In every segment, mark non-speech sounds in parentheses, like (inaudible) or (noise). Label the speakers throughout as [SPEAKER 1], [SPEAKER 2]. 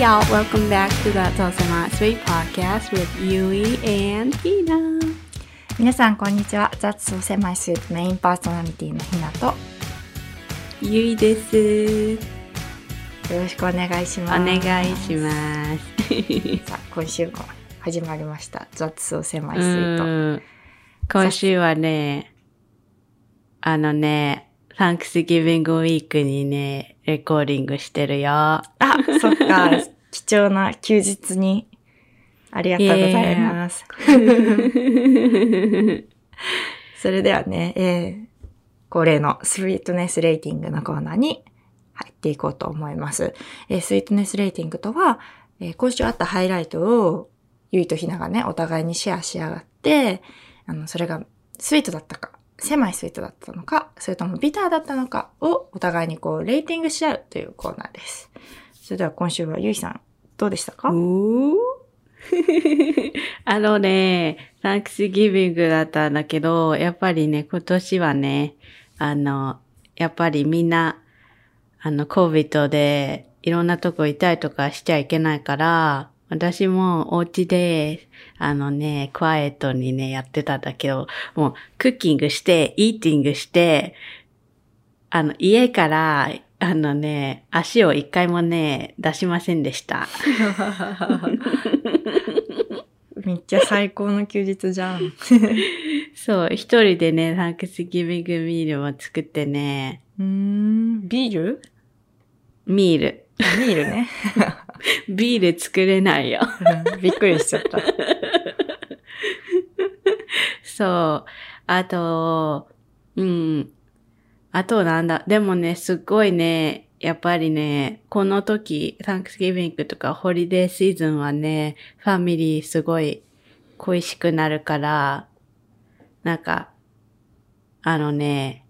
[SPEAKER 1] Y'all, welcome back to the Tosama Sweet Podcast with Yui and Hina.
[SPEAKER 2] 皆さんこんにちは。雑草狭いスイートメインパーソナリティのひなと。
[SPEAKER 1] Yui です。
[SPEAKER 2] よろしくお願いします。
[SPEAKER 1] お願いします。(laughs)
[SPEAKER 2] さあ今週も始まりました。雑草狭
[SPEAKER 1] う
[SPEAKER 2] いスイート
[SPEAKER 1] ん。今週はね、あのね、Thanksgiving Week にね、レコーディングしてるよ。
[SPEAKER 2] あそっか (laughs) 貴重な休日にありがとうございます (laughs) それではね、えー恒例のスイートネスレーティングのコーナーに入っていこうと思います。えースイートネスレーティングとは、えー今週あったハイライトをゆいとひながね、お互いにシェアしやがって、あの、それがスイートだったか、狭いスイートだったのか、それともビターだったのかをお互いにこう、レーティングし合うというコーナーです。それでは今週はゆいさん、どうでしたか？
[SPEAKER 1] おー (laughs) あのね、Thanksgiving だったんだけど、やっぱりね、今年はね、あの、やっぱりみんな、あの、COVID でいろんなとこいたりとかしちゃいけないから、私もお家で、あのね、クワイエットにね、やってたんだけど、もう、クッキングして、イーティングして、あの、家から、あのね、足を一回もね、出しませんでした。
[SPEAKER 2] めっちゃ最高の休日じゃん。
[SPEAKER 1] そう、一人でね、サンクスギビングミールも作ってね、
[SPEAKER 2] うーん、ビール？
[SPEAKER 1] ミール。
[SPEAKER 2] ビールね。(laughs)
[SPEAKER 1] ビール作れないよ。
[SPEAKER 2] うんびっくりしちゃった。(laughs)
[SPEAKER 1] そう。あと、うん。あとなんだ。でもね、すっごいね、やっぱりね、この時、サンクスギビングとかホリデーシーズンはね、ファミリーすごい恋しくなるから、なんか、あのね、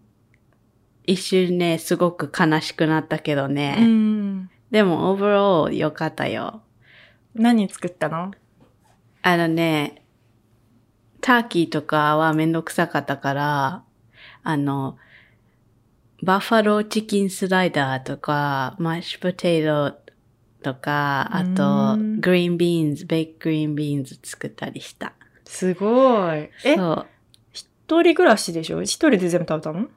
[SPEAKER 1] 一瞬ね、すごく悲しくなったけどね。
[SPEAKER 2] うん。
[SPEAKER 1] でも、オーバーオール良かったよ。
[SPEAKER 2] 何作ったの？
[SPEAKER 1] あのね、ターキーとかはめんどくさかったから、あの、 buffalo chicken slider とか、マッシュポテトとか、あと、うん green beans、baked green beans 作ったりした。
[SPEAKER 2] すごい。え、
[SPEAKER 1] そう。
[SPEAKER 2] 一人暮らしでしょ？一人で全部食べたの？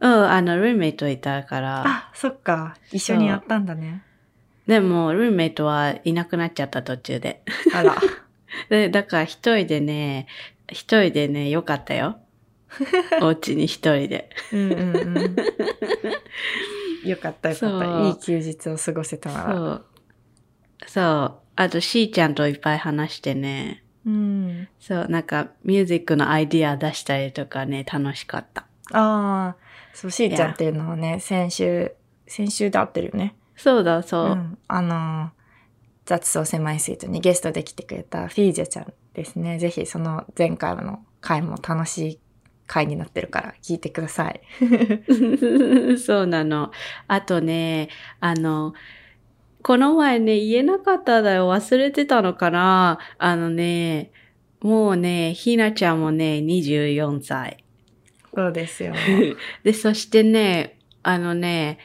[SPEAKER 1] うん、あの、ルームメイトいたから。
[SPEAKER 2] あ、そっか。一緒にやったんだね。
[SPEAKER 1] でも、ルーメイトはいなくなっちゃった途中で。
[SPEAKER 2] あら。(laughs)
[SPEAKER 1] で、だから一人でね、一人でね、よかったよ。(laughs) お家に一人で。
[SPEAKER 2] うんうんうん。よかったよかった。いい休日を過ごせたなら。
[SPEAKER 1] そう。そう。あと、しーちゃんといっぱい話してね。
[SPEAKER 2] うん。
[SPEAKER 1] そう、なんか、ミュージックのアイディア出したりとかね、楽しかった。
[SPEAKER 2] ああ、そう、しーちゃんっていうのはね、先週、先週で会ってるよね。
[SPEAKER 1] そうだ、そう。
[SPEAKER 2] うん。あのー、雑草狭いスイートにゲストで来てくれたフィージャちゃんですね。ぜひその前回の回も楽しい回になってるから聞いてください。(laughs)
[SPEAKER 1] そうなの。あとね、あの、この前ね、言えなかっただよ。忘れてたのかなあのね、もうね、ひなちゃんもね、24歳。
[SPEAKER 2] そうですよ。(laughs)
[SPEAKER 1] で、そしてね、あのね、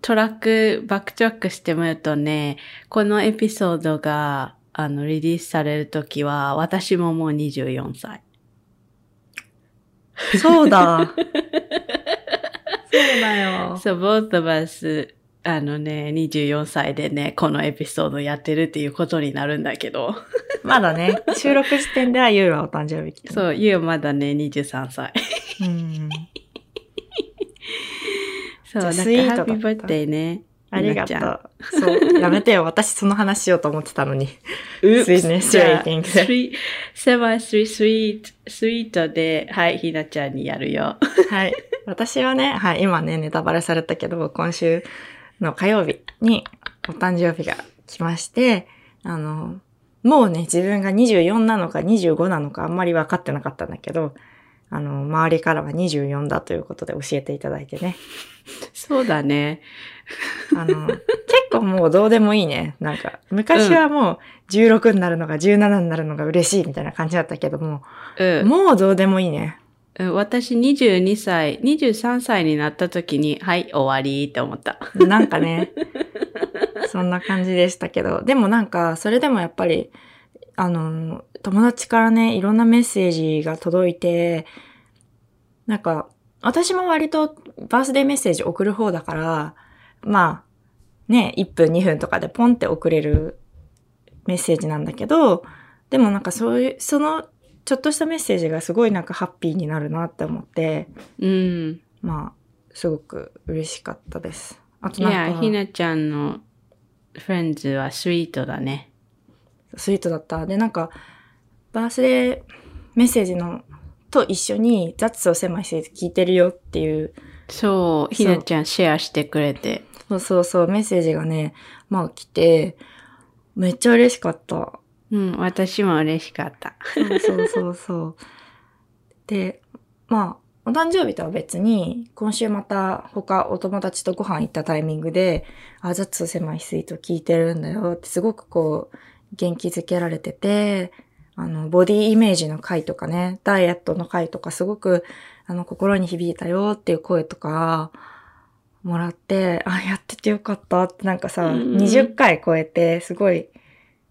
[SPEAKER 1] トラック、 backtrack してみるとね、このエピソードが、あの、リリースされるときは、私ももう24歳。
[SPEAKER 2] そうだ。(laughs) そうだよ。
[SPEAKER 1] そう、both of us、あのね、24歳でね、このエピソードやってるっていうことになるんだけど。(laughs)
[SPEAKER 2] まだね、収録時点ではゆうはお誕生日期。
[SPEAKER 1] そう、ゆうまだね、23歳。
[SPEAKER 2] うん。(laughs)
[SPEAKER 1] そう、なんか、
[SPEAKER 2] スイートだ
[SPEAKER 1] ハッピーバーね。
[SPEAKER 2] ありがとう。そう。やめてよ。私その話しようと思ってたのに。(laughs)
[SPEAKER 1] う
[SPEAKER 2] スイートネス
[SPEAKER 1] イ狭いスイスイート、スイートで、はい、ひなちゃんにやるよ。
[SPEAKER 2] はい。私はね、はい、今ね、ネタバレされたけど、今週の火曜日にお誕生日が来まして、あの、もうね、自分が24なのか25なのかあんまり分かってなかったんだけど、あの、周りからは24だということで教えていただいてね。
[SPEAKER 1] そうだね。
[SPEAKER 2] あの、結構もうどうでもいいね。なんか、昔はもう16になるのが17になるのが嬉しいみたいな感じだったけども、
[SPEAKER 1] うん。
[SPEAKER 2] もうどうでもいいね。
[SPEAKER 1] うん私22歳、23歳になった時に、はい、終わりって思った。
[SPEAKER 2] なんかね、(laughs) そんな感じでしたけど。でもなんか、それでもやっぱり、あの、友達からね、いろんなメッセージが届いて、なんか、私も割とバースデーメッセージ送る方だから、まあ、ね、1分2分とかでポンって送れるメッセージなんだけど、でもなんかそういう、その、ちょっとしたメッセージがすごいなんかハッピーになるなって思って、
[SPEAKER 1] うん。
[SPEAKER 2] まあ、すごく嬉しかったです。あと
[SPEAKER 1] いや、
[SPEAKER 2] なんか、
[SPEAKER 1] ひなちゃんのフレンズはスイートだね。
[SPEAKER 2] スイートだった。で、なんか、バースデーメッセージの、と一緒に、ザッツを狭いせいで聞いてるよっていう、
[SPEAKER 1] そう、ひなちゃんシェアしてくれて。
[SPEAKER 2] そうそうそう、メッセージがね、まあ来て、めっちゃ嬉しかった。
[SPEAKER 1] うん、私も嬉しかった。
[SPEAKER 2] そうそうそうそう。(laughs) で、まあ、お誕生日とは別に、今週また他お友達とご飯行ったタイミングで、あ、ザッツ狭いスイート聞いてるんだよってすごくこう、元気づけられてて、あの、ボディイメージの回とかね、ダイエットの回とかすごく、あの、心に響いたよっていう声とか、もらって、あ、やっててよかったってなんかさ、
[SPEAKER 1] うん
[SPEAKER 2] 20回超えて、すごい、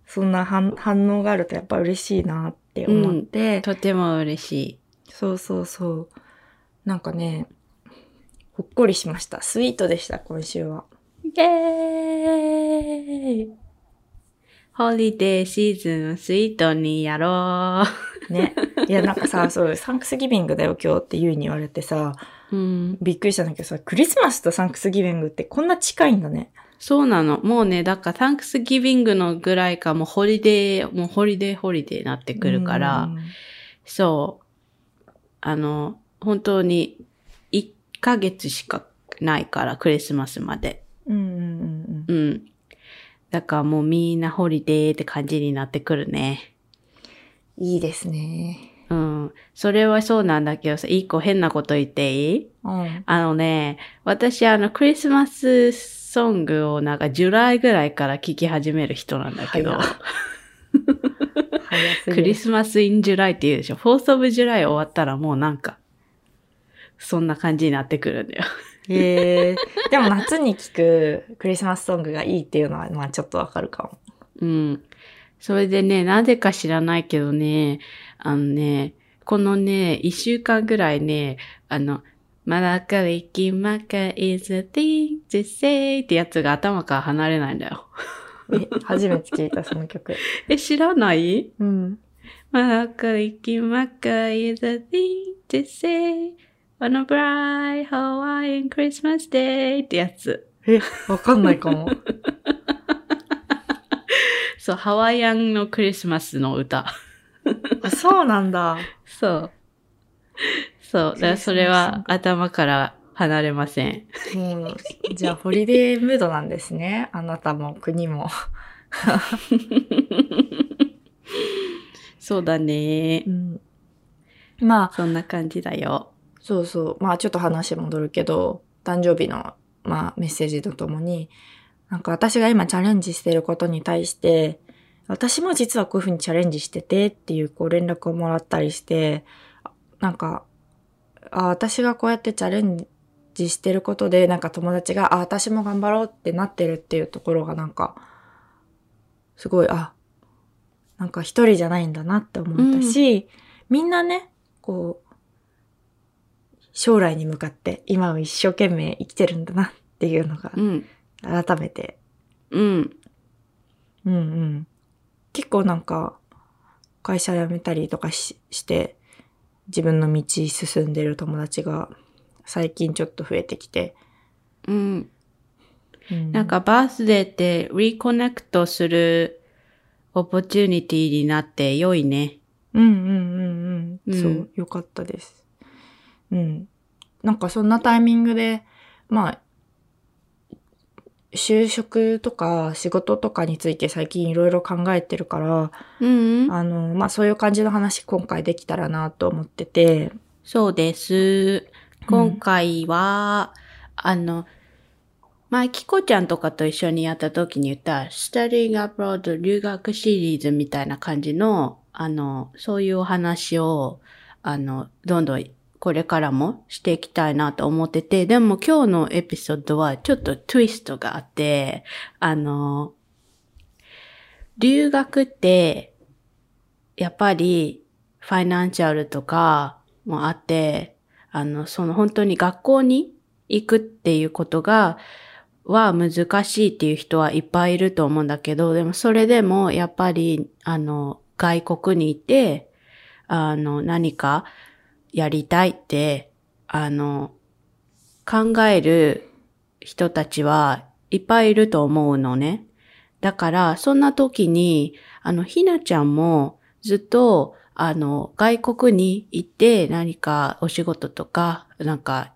[SPEAKER 2] そんな反反応があるとやっぱ嬉しいなって思って、
[SPEAKER 1] とても嬉しい。
[SPEAKER 2] そうそうそう。なんかね、ほっこりしました。 sweet でした、今週は。
[SPEAKER 1] イェーイホリデーシーズン sweet にやろ
[SPEAKER 2] ね。いや、なんかさ、(laughs) そう、 Thanksgiving だよ今日って言うに言われてさ、
[SPEAKER 1] う。うん。
[SPEAKER 2] びっくりしたんだけどさ、クリスマスと Thanksgiving ってこんな近いんだね。
[SPEAKER 1] そうなの。もうね、だから、 Thanksgiving のぐらいか、もうホリデー、もうホリデーホリデーなってくるから、そう。あの、本当に、1ヶ月しかないから、クリスマスまで。
[SPEAKER 2] うん。うんうんうんうん。
[SPEAKER 1] うん。だからもうみんなホリデーって感じになってくるね。
[SPEAKER 2] いいですね。
[SPEAKER 1] うん。それはそうなんだけどさ、一個変なこと言っていい？
[SPEAKER 2] うん。
[SPEAKER 1] あのね、私あのクリスマスソングをなんかジュライぐらいから聴き始める人なんだけど。Christmas in July って言うでしょ？ Fourth of July 終わったらもうなんか、そんな感じになってくるんだよ。
[SPEAKER 2] へえ。でも夏に聴くクリスマスソングがいいっていうのは、まあちょっとわかるかも。
[SPEAKER 1] うん。それでね、なぜか知らないけどね、あのね、このね、一週間ぐらいね、あの、 Mele Kalikimaka is a thing to say ってやつが頭から離れないんだよ。
[SPEAKER 2] え、初めて聞いた、その曲。(laughs)
[SPEAKER 1] え、知らない？
[SPEAKER 2] うん。
[SPEAKER 1] マラカリキマカ is a thing to say on a bright Hawaiian Christmas day ってやつ。
[SPEAKER 2] え、わかんないかも。(laughs)
[SPEAKER 1] そう、ハワイアンのクリスマスの歌。
[SPEAKER 2] あ、そうなんだ。(laughs)
[SPEAKER 1] そう。そう。だからそれは頭から離れません。
[SPEAKER 2] もう、じゃあ、ホリデームードなんですね。(laughs) あなたも国も。(laughs)
[SPEAKER 1] そうだね
[SPEAKER 2] う。ん。まあ、
[SPEAKER 1] そんな感じだよ。
[SPEAKER 2] そうそう。まあ、ちょっと話戻るけど、誕生日の、まあ、メッセージとともに、なんか私が今チャレンジしていることに対して、私も実はこういうふうにチャレンジしててっていうこう連絡をもらったりして、なんか、あ私がこうやってチャレンジしてることで、なんか友達が、あ私も頑張ろうってなってるっていうところがなんか、すごい、あ、なんか一人じゃないんだなって思ったし、みんなね、こう、将来に向かって今を一生懸命生きてるんだなっていうのが
[SPEAKER 1] うん。
[SPEAKER 2] 改めて、
[SPEAKER 1] うん。
[SPEAKER 2] うんうん。結構なんか会社辞めたりとかしして自分の道進んでる友達が最近ちょっと増えてきて、
[SPEAKER 1] うん。
[SPEAKER 2] うん
[SPEAKER 1] なんかバースデーって reconnect する opportunity になって良いね。
[SPEAKER 2] うんうんうんうん。
[SPEAKER 1] うん
[SPEAKER 2] そう、よかったです。うん。なんかそんなタイミングで、まあ、就職とか仕事とかについて最近いろいろ考えてるから、
[SPEAKER 1] うん。
[SPEAKER 2] あの、まあそういう感じの話今回できたらなと思ってて、
[SPEAKER 1] そうです。今回は、あの、前、キコちゃんとかと一緒にやった時に言った、Studying Abroad 留学シリーズみたいな感じの、あの、そういうお話を、あの、どんどん、これからもしていきたいなと思ってて、でも今日のエピソードはちょっとトゥイストがあって、あの、留学って、やっぱりファイナンシャルとかもあって、あの、その本当に学校に行くっていうことが、は難しいっていう人はいっぱいいると思うんだけど、でもそれでもやっぱり、あの、外国にいて、あの、何かやりたいって、あの、考える人たちはいっぱいいると思うのね。だから、そんな時に、あの、ひなちゃんもずっと、あの、外国に行って何かお仕事とか、なんか、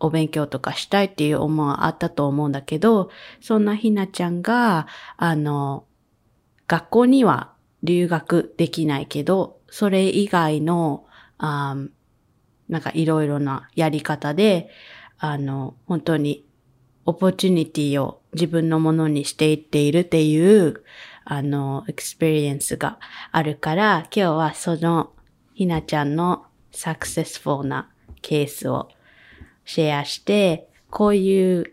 [SPEAKER 1] お勉強とかしたいっていう思いはあったと思うんだけど、そんなひなちゃんが、あの、学校には留学できないけど、それ以外の、あなんかいろいろなやり方で、あの、本当に、 opportunity を自分のものにしていっているっていう、あの、 experience があるから、今日はその、ひなちゃんの successful なケースをシェアして、こういう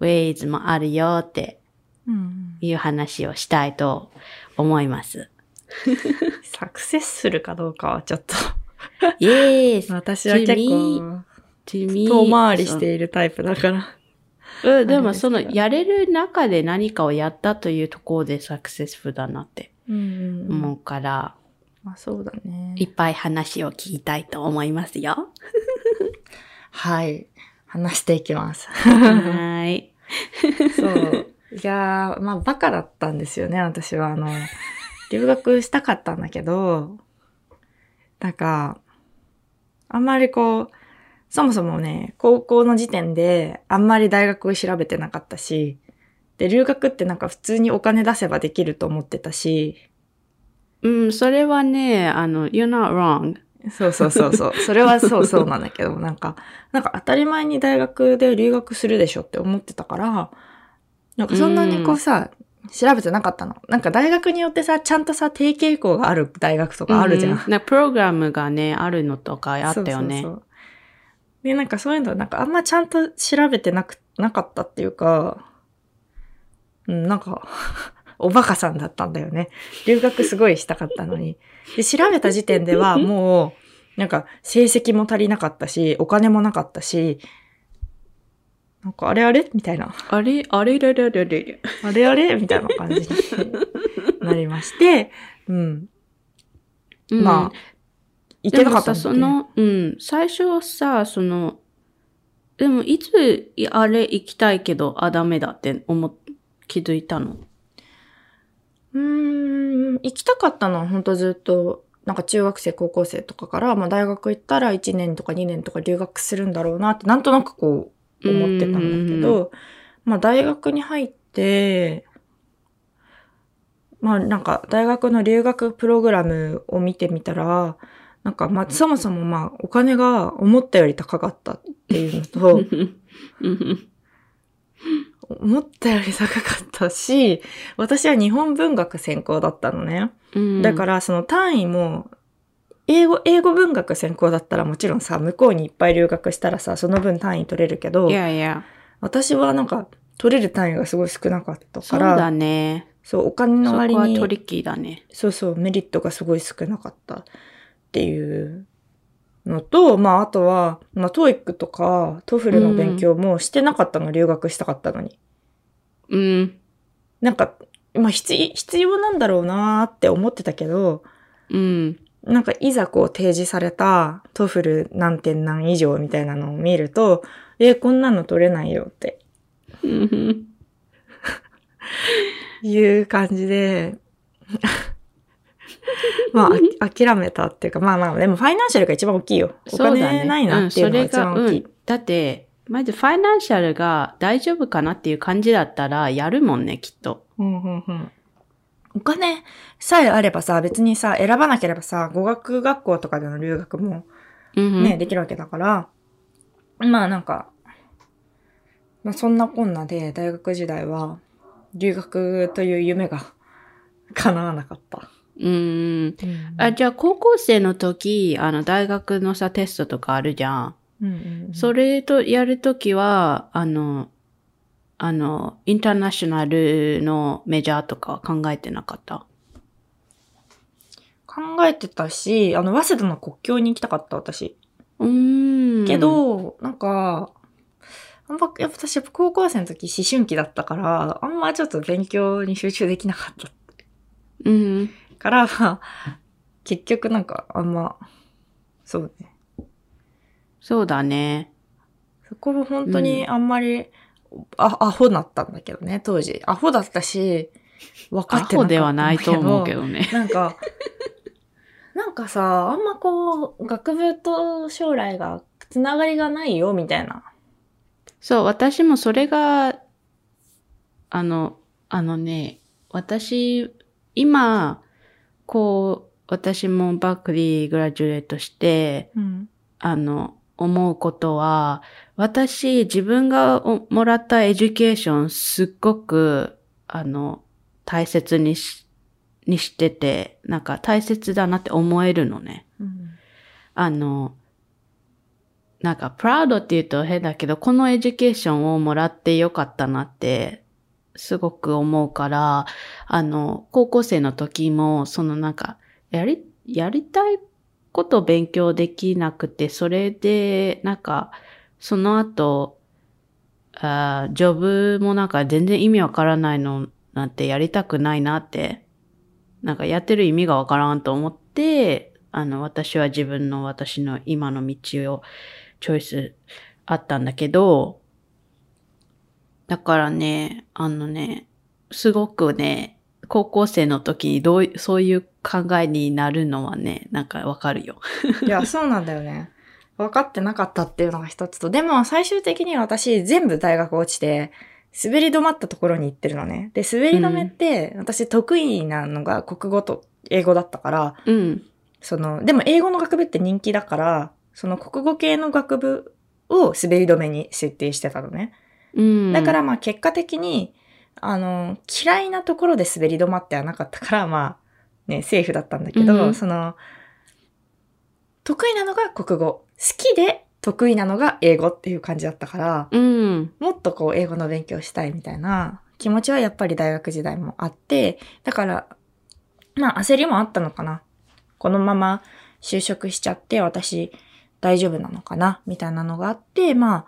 [SPEAKER 1] ways もあるよって
[SPEAKER 2] うん。
[SPEAKER 1] いう話をしたいと思います。(laughs)
[SPEAKER 2] サクセスするかどうかはちょっと、
[SPEAKER 1] イエース
[SPEAKER 2] 私は結構、遠回りしているタイプだから。
[SPEAKER 1] うん、でもその、やれる中で何かをやったというところでサクセスフルだなって
[SPEAKER 2] うん
[SPEAKER 1] 思うから、
[SPEAKER 2] まあそうだね
[SPEAKER 1] い。っぱい話を聞きたいと思いますよ。(laughs)
[SPEAKER 2] はい。話していきます。
[SPEAKER 1] はーい。(laughs)
[SPEAKER 2] そう。いやー、まあバカだったんですよね、私は。あの、(laughs) 留学したかったんだけど、なんか、あんまりこう、そもそもね、高校の時点であんまり大学調べてなかったし、で、留学ってなんか普通にお金出せばできると思ってたし、
[SPEAKER 1] うん、それはね、あの、you're not wrong.
[SPEAKER 2] そうそうそうそう。(laughs) それはそうそうなんだけど、なんか、なんか当たり前に大学で留学するでしょって思ってたから、なんかそんなにこうさ、調べてなかったの。なんか大学によってさ、ちゃんとさ、定傾向がある大学とかあるじゃん。
[SPEAKER 1] うんなプログラムがね、あるのとかあったよね。
[SPEAKER 2] そうそうそうで、なんかそういうの、なんかあんまちゃんと調べてなく、なかったっていうか、うん、なんか、(laughs) おバカさんだったんだよね。留学すごいしたかったのに。で、調べた時点ではもう、なんか成績も足りなかったし、お金もなかったし、なんかあれあれ？みたいな。
[SPEAKER 1] あれ？あれ？れ？れれ？れれ？
[SPEAKER 2] あれあれ？みたいな感じになりまして、うん。
[SPEAKER 1] うん。
[SPEAKER 2] まあ、いけなかったんだね。
[SPEAKER 1] もさ、その、うん、最初さ、その、でもいつ、いあれ行きたいけど、あ、ダメだって思っ、気づいたの？
[SPEAKER 2] うーん、行きたかったのは本当ずっと、なんか中学生、高校生とかから、まあ大学行ったら1年とか2年とか留学するんだろうなって、なんとなくこう思ってたんだけど、まあ大学に入って、まあなんか大学の留学プログラムを見てみたら、なんかまあそもそもまあお金が思ったより高かったっていうのと、
[SPEAKER 1] う (laughs) ん
[SPEAKER 2] 思ったより高かったし、私は日本文学専攻だったのね。
[SPEAKER 1] うん。
[SPEAKER 2] だからその単位も、英語、英語文学専攻だったらもちろんさ、向こうにいっぱい留学したらさ、その分単位取れるけど
[SPEAKER 1] い、やいや、
[SPEAKER 2] 私はなんか取れる単位がすごい少なかった
[SPEAKER 1] そう
[SPEAKER 2] から、
[SPEAKER 1] だね。
[SPEAKER 2] そう、お金の割に、
[SPEAKER 1] はトリッキーだね。
[SPEAKER 2] そうそう、メリットがすごい少なかったっていうのと、まああとは、まあ TOEIC とか TOEFL の勉強もしてなかったの、留学したかったのに。
[SPEAKER 1] うん。
[SPEAKER 2] なんか、まあ必必要なんだろうなーって思ってたけど、
[SPEAKER 1] うん。
[SPEAKER 2] なんかいざこう提示された TOEFL 何点何以上みたいなのを見ると、え、こんなの取れないよって
[SPEAKER 1] うん
[SPEAKER 2] いう感じで、(laughs) まああ諦めたっていうか、まあまあ、でも financial が一番大きいよ。お金ないなっていうのが一番大きい。
[SPEAKER 1] うんそれがうんだって、まず financial が大丈夫かなっていう感じだったらやるもんね、きっと。
[SPEAKER 2] うんうんうんお金さえあればさ、別にさ、選ばなければさ、語学学校とかでの留学も
[SPEAKER 1] うん
[SPEAKER 2] ね、できるわけだから、まあなんか、まあそんなこんなで大学時代は留学という夢が (laughs) 叶わなかった。
[SPEAKER 1] うん。
[SPEAKER 2] うん
[SPEAKER 1] あ、じゃあ高校生の時、あの、大学のさ、テストとかあるじゃん。
[SPEAKER 2] うんうんうん
[SPEAKER 1] それとやるときは、あの、あの、インターナショナルのメジャーとかは考えてなかった？
[SPEAKER 2] 考えてたし、あの、早稲田の国境に行きたかった、私。
[SPEAKER 1] うーん。
[SPEAKER 2] け、ど、なんか、あんま、やっぱ私、高校生の時思春期だったから、あんまちょっと勉強に集中できなかった
[SPEAKER 1] うん。
[SPEAKER 2] から、まあ結局なんか、あんま、そうね。
[SPEAKER 1] そうだね。
[SPEAKER 2] そこも本当にあんまり、あ、アホだったんだけどね、当時。アホだったし、分か
[SPEAKER 1] ア
[SPEAKER 2] ってなかったんだけど。
[SPEAKER 1] ホではないと思うけどね。
[SPEAKER 2] なんか、(laughs) なんかさ、あんまこう、学部と将来がつながりがないよ、みたいな。
[SPEAKER 1] そう、私もそれが、あの、あのね、私、今、こう、私もバークリーグラジュエートして、
[SPEAKER 2] うん。
[SPEAKER 1] あの、思うことは、私、自分がおもらった education、すっごく、あの、大切にし、にしてて、なんか大切だなって思えるのね。
[SPEAKER 2] うん。
[SPEAKER 1] あの、なんか、 proud って言うと変だけど、この education をもらってよかったなって、すごく思うから、あの、高校生の時も、そのなんか、やり、やりたいこと勉強できなくて、それで、なんか、その後、あジョブもなんか全然意味わからないのなんてやりたくないなって、なんかやってる意味がわからんと思って、あの、私は自分の私の今の道をチョイスあったんだけど、だからね、あのね、すごくね、高校生の時にどういそういう考えになるのはね、なんかわかるよ。(laughs)
[SPEAKER 2] いや、そうなんだよね。分かってなかったっていうのが一つと。でも、最終的に私、全部大学落ちて、滑り止まったところに行ってるのね。で、滑り止めって、私得意なのが国語と英語だったから、
[SPEAKER 1] うん。
[SPEAKER 2] その、でも英語の学部って人気だから、その国語系の学部を滑り止めに設定してたのね。
[SPEAKER 1] うん。
[SPEAKER 2] だからまあ結果的に、あの、嫌いなところで滑り止まってはなかったから、まあ、ね、セーフだったんだけど、
[SPEAKER 1] うん
[SPEAKER 2] その、得意なのが国語。好きで得意なのが英語っていう感じだったから、
[SPEAKER 1] うん。
[SPEAKER 2] もっとこう英語の勉強したいみたいな気持ちはやっぱり大学時代もあって、だから、まあ焦りもあったのかな。このまま就職しちゃって私大丈夫なのかなみたいなのがあって、まあ、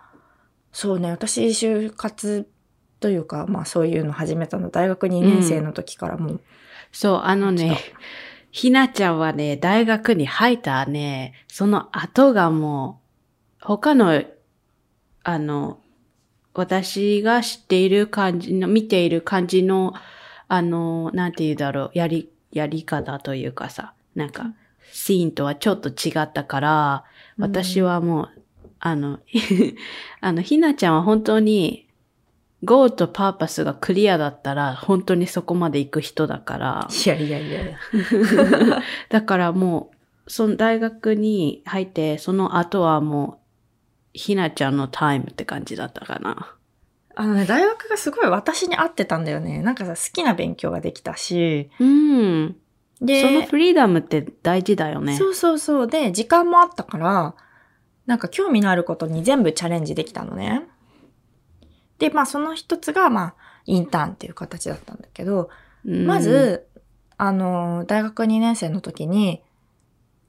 [SPEAKER 2] そうね、私就活というか、まあそういうの始めたの大学2年生の時からもう、
[SPEAKER 1] そう、あのね、ひなちゃんはね、大学に入ったね、その後がもう、他の、あの、私が知っている感じの、見ている感じの、あの、なんて言うだろう、やり、やり方というかさ、なんか、シーンとはちょっと違ったから、私はもう、あの、(laughs) あの、ひなちゃんは本当に、ゴーとパーパスがクリアだったら、本当にそこまで行く人だから、
[SPEAKER 2] いやいやいやいや。(laughs)
[SPEAKER 1] だからもう、その大学に入って、その後はもう、ひなちゃんのタイムって感じだったかな。
[SPEAKER 2] あのね、大学がすごい私に合ってたんだよね。なんかさ、好きな勉強ができたし、
[SPEAKER 1] うん。
[SPEAKER 2] で、
[SPEAKER 1] そのフリーダムって大事だよね。
[SPEAKER 2] そうそうそう。で、時間もあったから、なんか興味のあることに全部チャレンジできたのね。で、まあその一つが、まあ、インターンっていう形だったんだけど、
[SPEAKER 1] うん
[SPEAKER 2] ま、ず、あの、大学2年生の時に、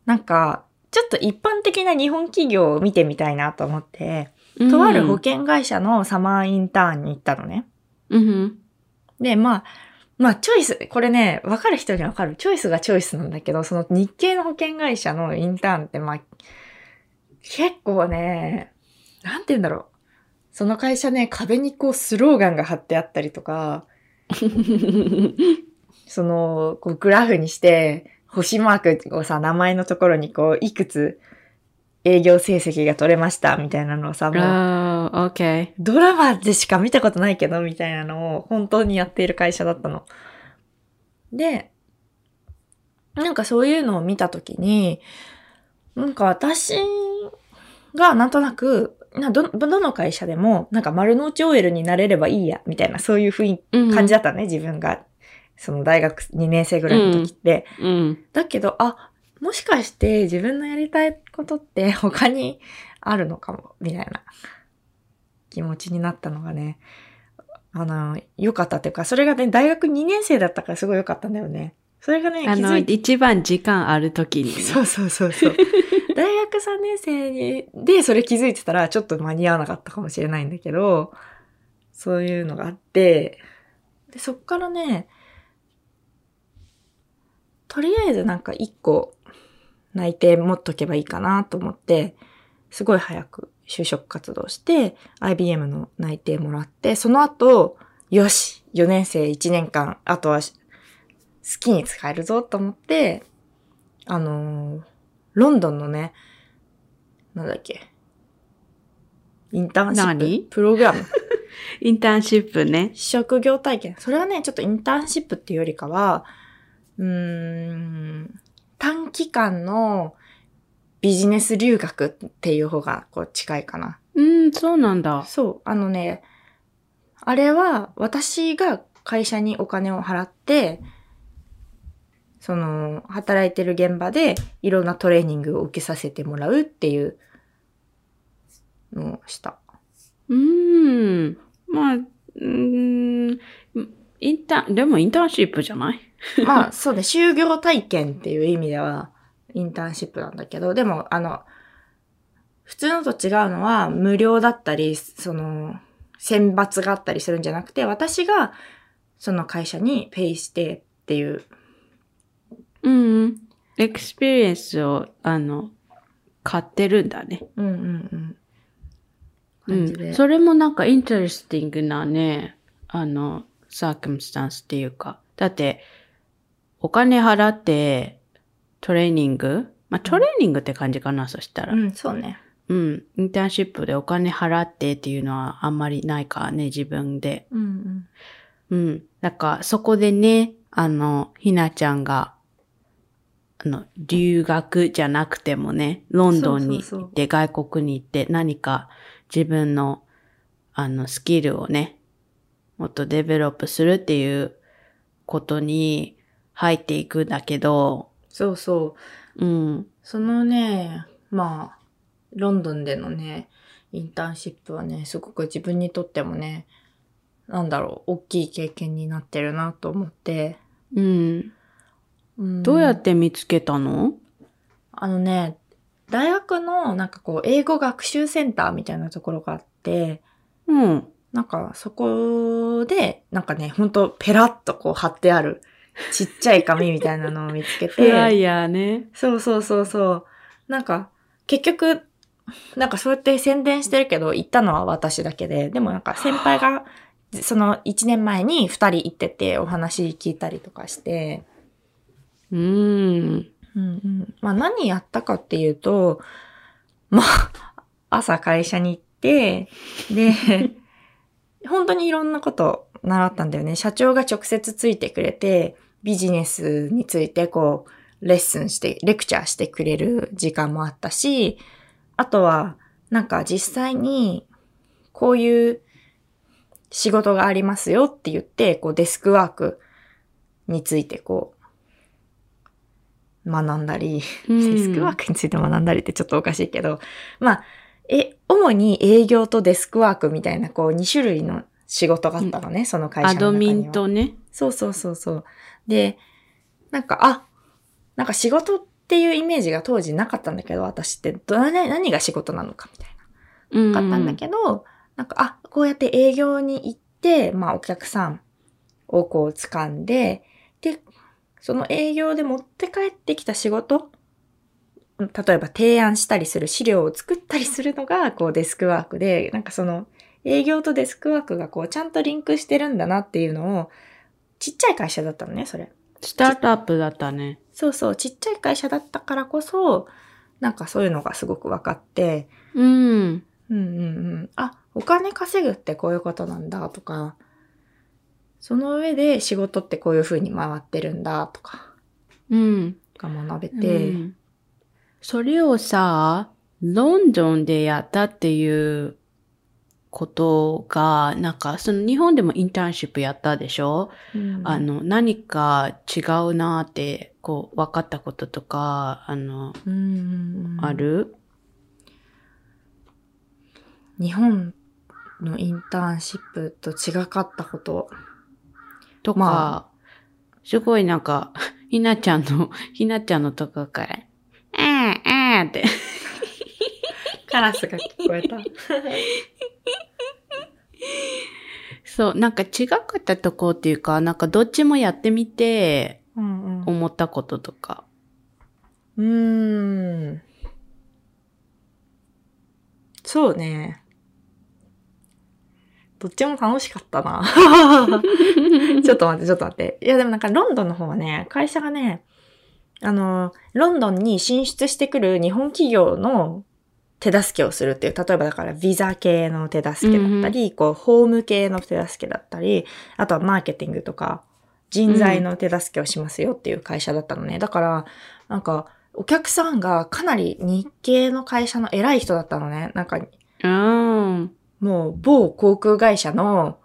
[SPEAKER 2] なんか、ちょっと一般的な日本企業を見てみたいなと思って、とある保険会社のサマーインターンに行ったのね。
[SPEAKER 1] うん。
[SPEAKER 2] で、まあ、まあ、チョイス、これね、わかる人にはわかる。チョイスがチョイスなんだけど、その日系の保険会社のインターンって、まあ、結構ね、なんて言うんだろう。その会社ね、壁にこうスローガンが貼ってあったりとか、(laughs) その、こうグラフにして、星マークをさ、名前のところにこう、いくつ営業成績が取れましたみたいなのをさ、もう、
[SPEAKER 1] ああ、OK。
[SPEAKER 2] ドラマでしか見たことないけど、みたいなのを本当にやっている会社だったの。で、なんかそういうのを見たときに、なんか私がなんとなく、など、どの会社でも、なんか丸の内 OL になれればいいや、みたいな、そういう雰囲気、感じだったね、自分が。その大学2年生ぐらいの時って。
[SPEAKER 1] うん。
[SPEAKER 2] だけど、あ、もしかして自分のやりたいことって他にあるのかも、みたいな気持ちになったのがね、あの、良かったっていうか、それがね、大学2年生だったからすごい良かったんだよね。それがね、気
[SPEAKER 1] あの。一番時間ある時にね。
[SPEAKER 2] そうそうそうそう。(laughs) 大学3年生にでそれ気づいてたらちょっと間に合わなかったかもしれないんだけど、そういうのがあって、で、そっからね、とりあえずなんか一個内定持っとけばいいかなと思って、すごい早く就職活動して、IBM の内定もらって、その後、よし !4 年生1年間、あとは好きに使えるぞと思って、あのーロンドンのね、なんだっけ、インターンシッ
[SPEAKER 1] 何？
[SPEAKER 2] ププログラム。(laughs)
[SPEAKER 1] インターンシップね。
[SPEAKER 2] 職業体験。それはね、ちょっとインターンシップっていうよりかは、うーん、短期間のビジネス留学っていう方がこう近いかな。
[SPEAKER 1] うん、そうなんだ。
[SPEAKER 2] そう、あのね、あれは私が会社にお金を払って、その、働いてる現場でいろんなトレーニングを受けさせてもらうっていうのをした。
[SPEAKER 1] うーん。まあ、うーん。インターン、でもインターンシップじゃない？
[SPEAKER 2] まあ、そうね、就業体験っていう意味では、インターンシップなんだけど、でも、あの、普通のと違うのは、無料だったり、その、選抜があったりするんじゃなくて、私が、その会社に pay してっていう、
[SPEAKER 1] うん。 experience を、あの、買ってるんだね。
[SPEAKER 2] うんうんうん。
[SPEAKER 1] うん。それもなんか interesting なね、あの、 circumstance っていうか。だって、お金払って、トレーニング？まあ、トレーニングって感じかな、そしたら。
[SPEAKER 2] うん、そうね。
[SPEAKER 1] うん。インターンシップでお金払ってっていうのはあんまりないからね、自分で。
[SPEAKER 2] うんうん。
[SPEAKER 1] うん。だから、そこでね、あの、ひなちゃんが、あの、留学じゃなくてもね、ロンドンに行って、外国に行って何か自分の、あの、スキルをね、もっとデベロップするっていうことに入っていくんだけど、
[SPEAKER 2] そうそう。
[SPEAKER 1] うん。
[SPEAKER 2] そのね、まあ、ロンドンでのね、インターンシップはね、すごく自分にとってもね、なんだろう、大きい経験になってるなと思って。
[SPEAKER 1] うん。
[SPEAKER 2] うん
[SPEAKER 1] どうやって見つけたの？
[SPEAKER 2] あのね、大学のなんかこう、英語学習センターみたいなところがあって、
[SPEAKER 1] うん。
[SPEAKER 2] なんかそこで、なんかね、ほんとペラッとこう貼ってある、ちっちゃい紙みたいなのを見つけて。(laughs)
[SPEAKER 1] フライヤーね。
[SPEAKER 2] そうそうそうそう。なんか、結局、なんかそうやって宣伝してるけど、行ったのは私だけで、でもなんか先輩が、その1年前に2人行っててお話聞いたりとかして、
[SPEAKER 1] うん。
[SPEAKER 2] うんうん。まあ何やったかっていうと、まあ、(laughs) 朝会社に行って、で、(laughs) 本当にいろんなこと習ったんだよね。社長が直接ついてくれて、ビジネスについてこう、レッスンして、レクチャーしてくれる時間もあったし、あとは、なんか実際に、こういう仕事がありますよって言って、こうデスクワークについてこう、学んだり、
[SPEAKER 1] うん
[SPEAKER 2] デスクワークについて学んだりってちょっとおかしいけど、まあ、え、主に営業とデスクワークみたいな、こう、2種類の仕事があったのね、その会社
[SPEAKER 1] ア
[SPEAKER 2] の中には。
[SPEAKER 1] ドミンとね。
[SPEAKER 2] そうそうそうそう。で、なんか、あ、なんか仕事っていうイメージが当時なかったんだけど、私って、ど何何が仕事なのかみたい
[SPEAKER 1] うん。
[SPEAKER 2] な。かったんだけど、なんか、あ、こうやって営業に行って、まあお客さんをこう掴んで、で、その営業で持って帰ってきた仕事、例えば提案したりする資料を作ったりするのが、こうデスクワークで、なんかその営業とデスクワークがこうちゃんとリンクしてるんだなっていうのを、ちっちゃい会社だったのね、それ。
[SPEAKER 1] スタートアップだったね。
[SPEAKER 2] そうそう、ちっちゃい会社だったからこそ、なんかそういうのがすごく分かって、
[SPEAKER 1] うん。
[SPEAKER 2] うんうんうん。あ、お金稼ぐってこういうことなんだとか、その上で仕事ってこういう風に回ってるんだとか。
[SPEAKER 1] うん。
[SPEAKER 2] が学べて、
[SPEAKER 1] うん。それをさ、ロンドンでやったっていうことが、なんか、その日本でもインターンシップやったでしょ、
[SPEAKER 2] うん。
[SPEAKER 1] あの、何か違うなって、こう、分かったこととか、あの、
[SPEAKER 2] うん
[SPEAKER 1] ある？
[SPEAKER 2] 日本のインターンシップと違かったこと。
[SPEAKER 1] とか、
[SPEAKER 2] ま
[SPEAKER 1] すごいなんか、(laughs) ひなちゃんの、(laughs) ひなちゃんのとこから、えー、えーって、(laughs)
[SPEAKER 2] カラスが聞こえた。
[SPEAKER 1] そう、なんか違かったとこっていうか、なんかどっちもやってみて、
[SPEAKER 2] うんうん。
[SPEAKER 1] 思ったこととか。
[SPEAKER 2] うーん。そうね。どっちも楽しかったな。(laughs) ちょっと待って、ちょっと待って。いや、でもなんかロンドンの方はね、会社がね、あの、ロンドンに進出してくる日本企業の手助けをするっていう、例えばだからビザ系の手助けだったり、こう、ホーム系の手助けだったり、あとはマーケティングとか、人材の手助けをしますよっていう会社だったのね。だから、なんか、お客さんがかなり日系の会社の偉い人だったのね。なんか、
[SPEAKER 1] うん。
[SPEAKER 2] もう某航空会社の、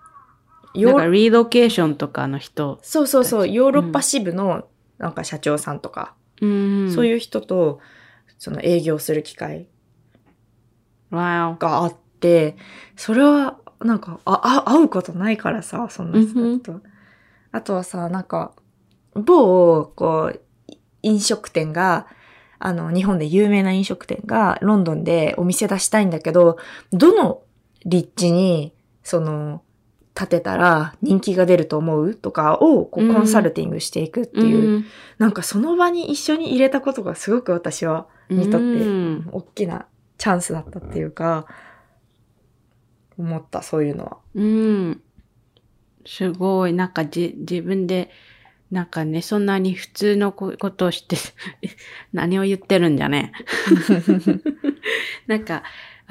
[SPEAKER 2] ヨー
[SPEAKER 1] なんかリロケーションとかの人。
[SPEAKER 2] そうそうそう、ヨーロッパ支部のなんか社長さんとか、
[SPEAKER 1] うん。
[SPEAKER 2] そういう人と、その営業する機会があって、それは、なんか、あ、あ、会うことないからさ、そんな人と。あとはさ、なんか、某、こう、飲食店が、あの、日本で有名な飲食店が、ロンドンでお店出したいんだけど、どの立地に、その、建てたら人気が出ると思うとかを、こ
[SPEAKER 1] う
[SPEAKER 2] うんコンサルティングしていくって
[SPEAKER 1] お。
[SPEAKER 2] いう、
[SPEAKER 1] ん
[SPEAKER 2] なんかその場に一緒に入れたことがすごく私は、にとって
[SPEAKER 1] うん
[SPEAKER 2] 大きなチャンスだったっていうか、思った、そういうのは。
[SPEAKER 1] うん。すごい、なんかじ、自分で、なんかね、そんなに普通のこことをして、(laughs) 何を言ってるんじゃね。(laughs) なんか、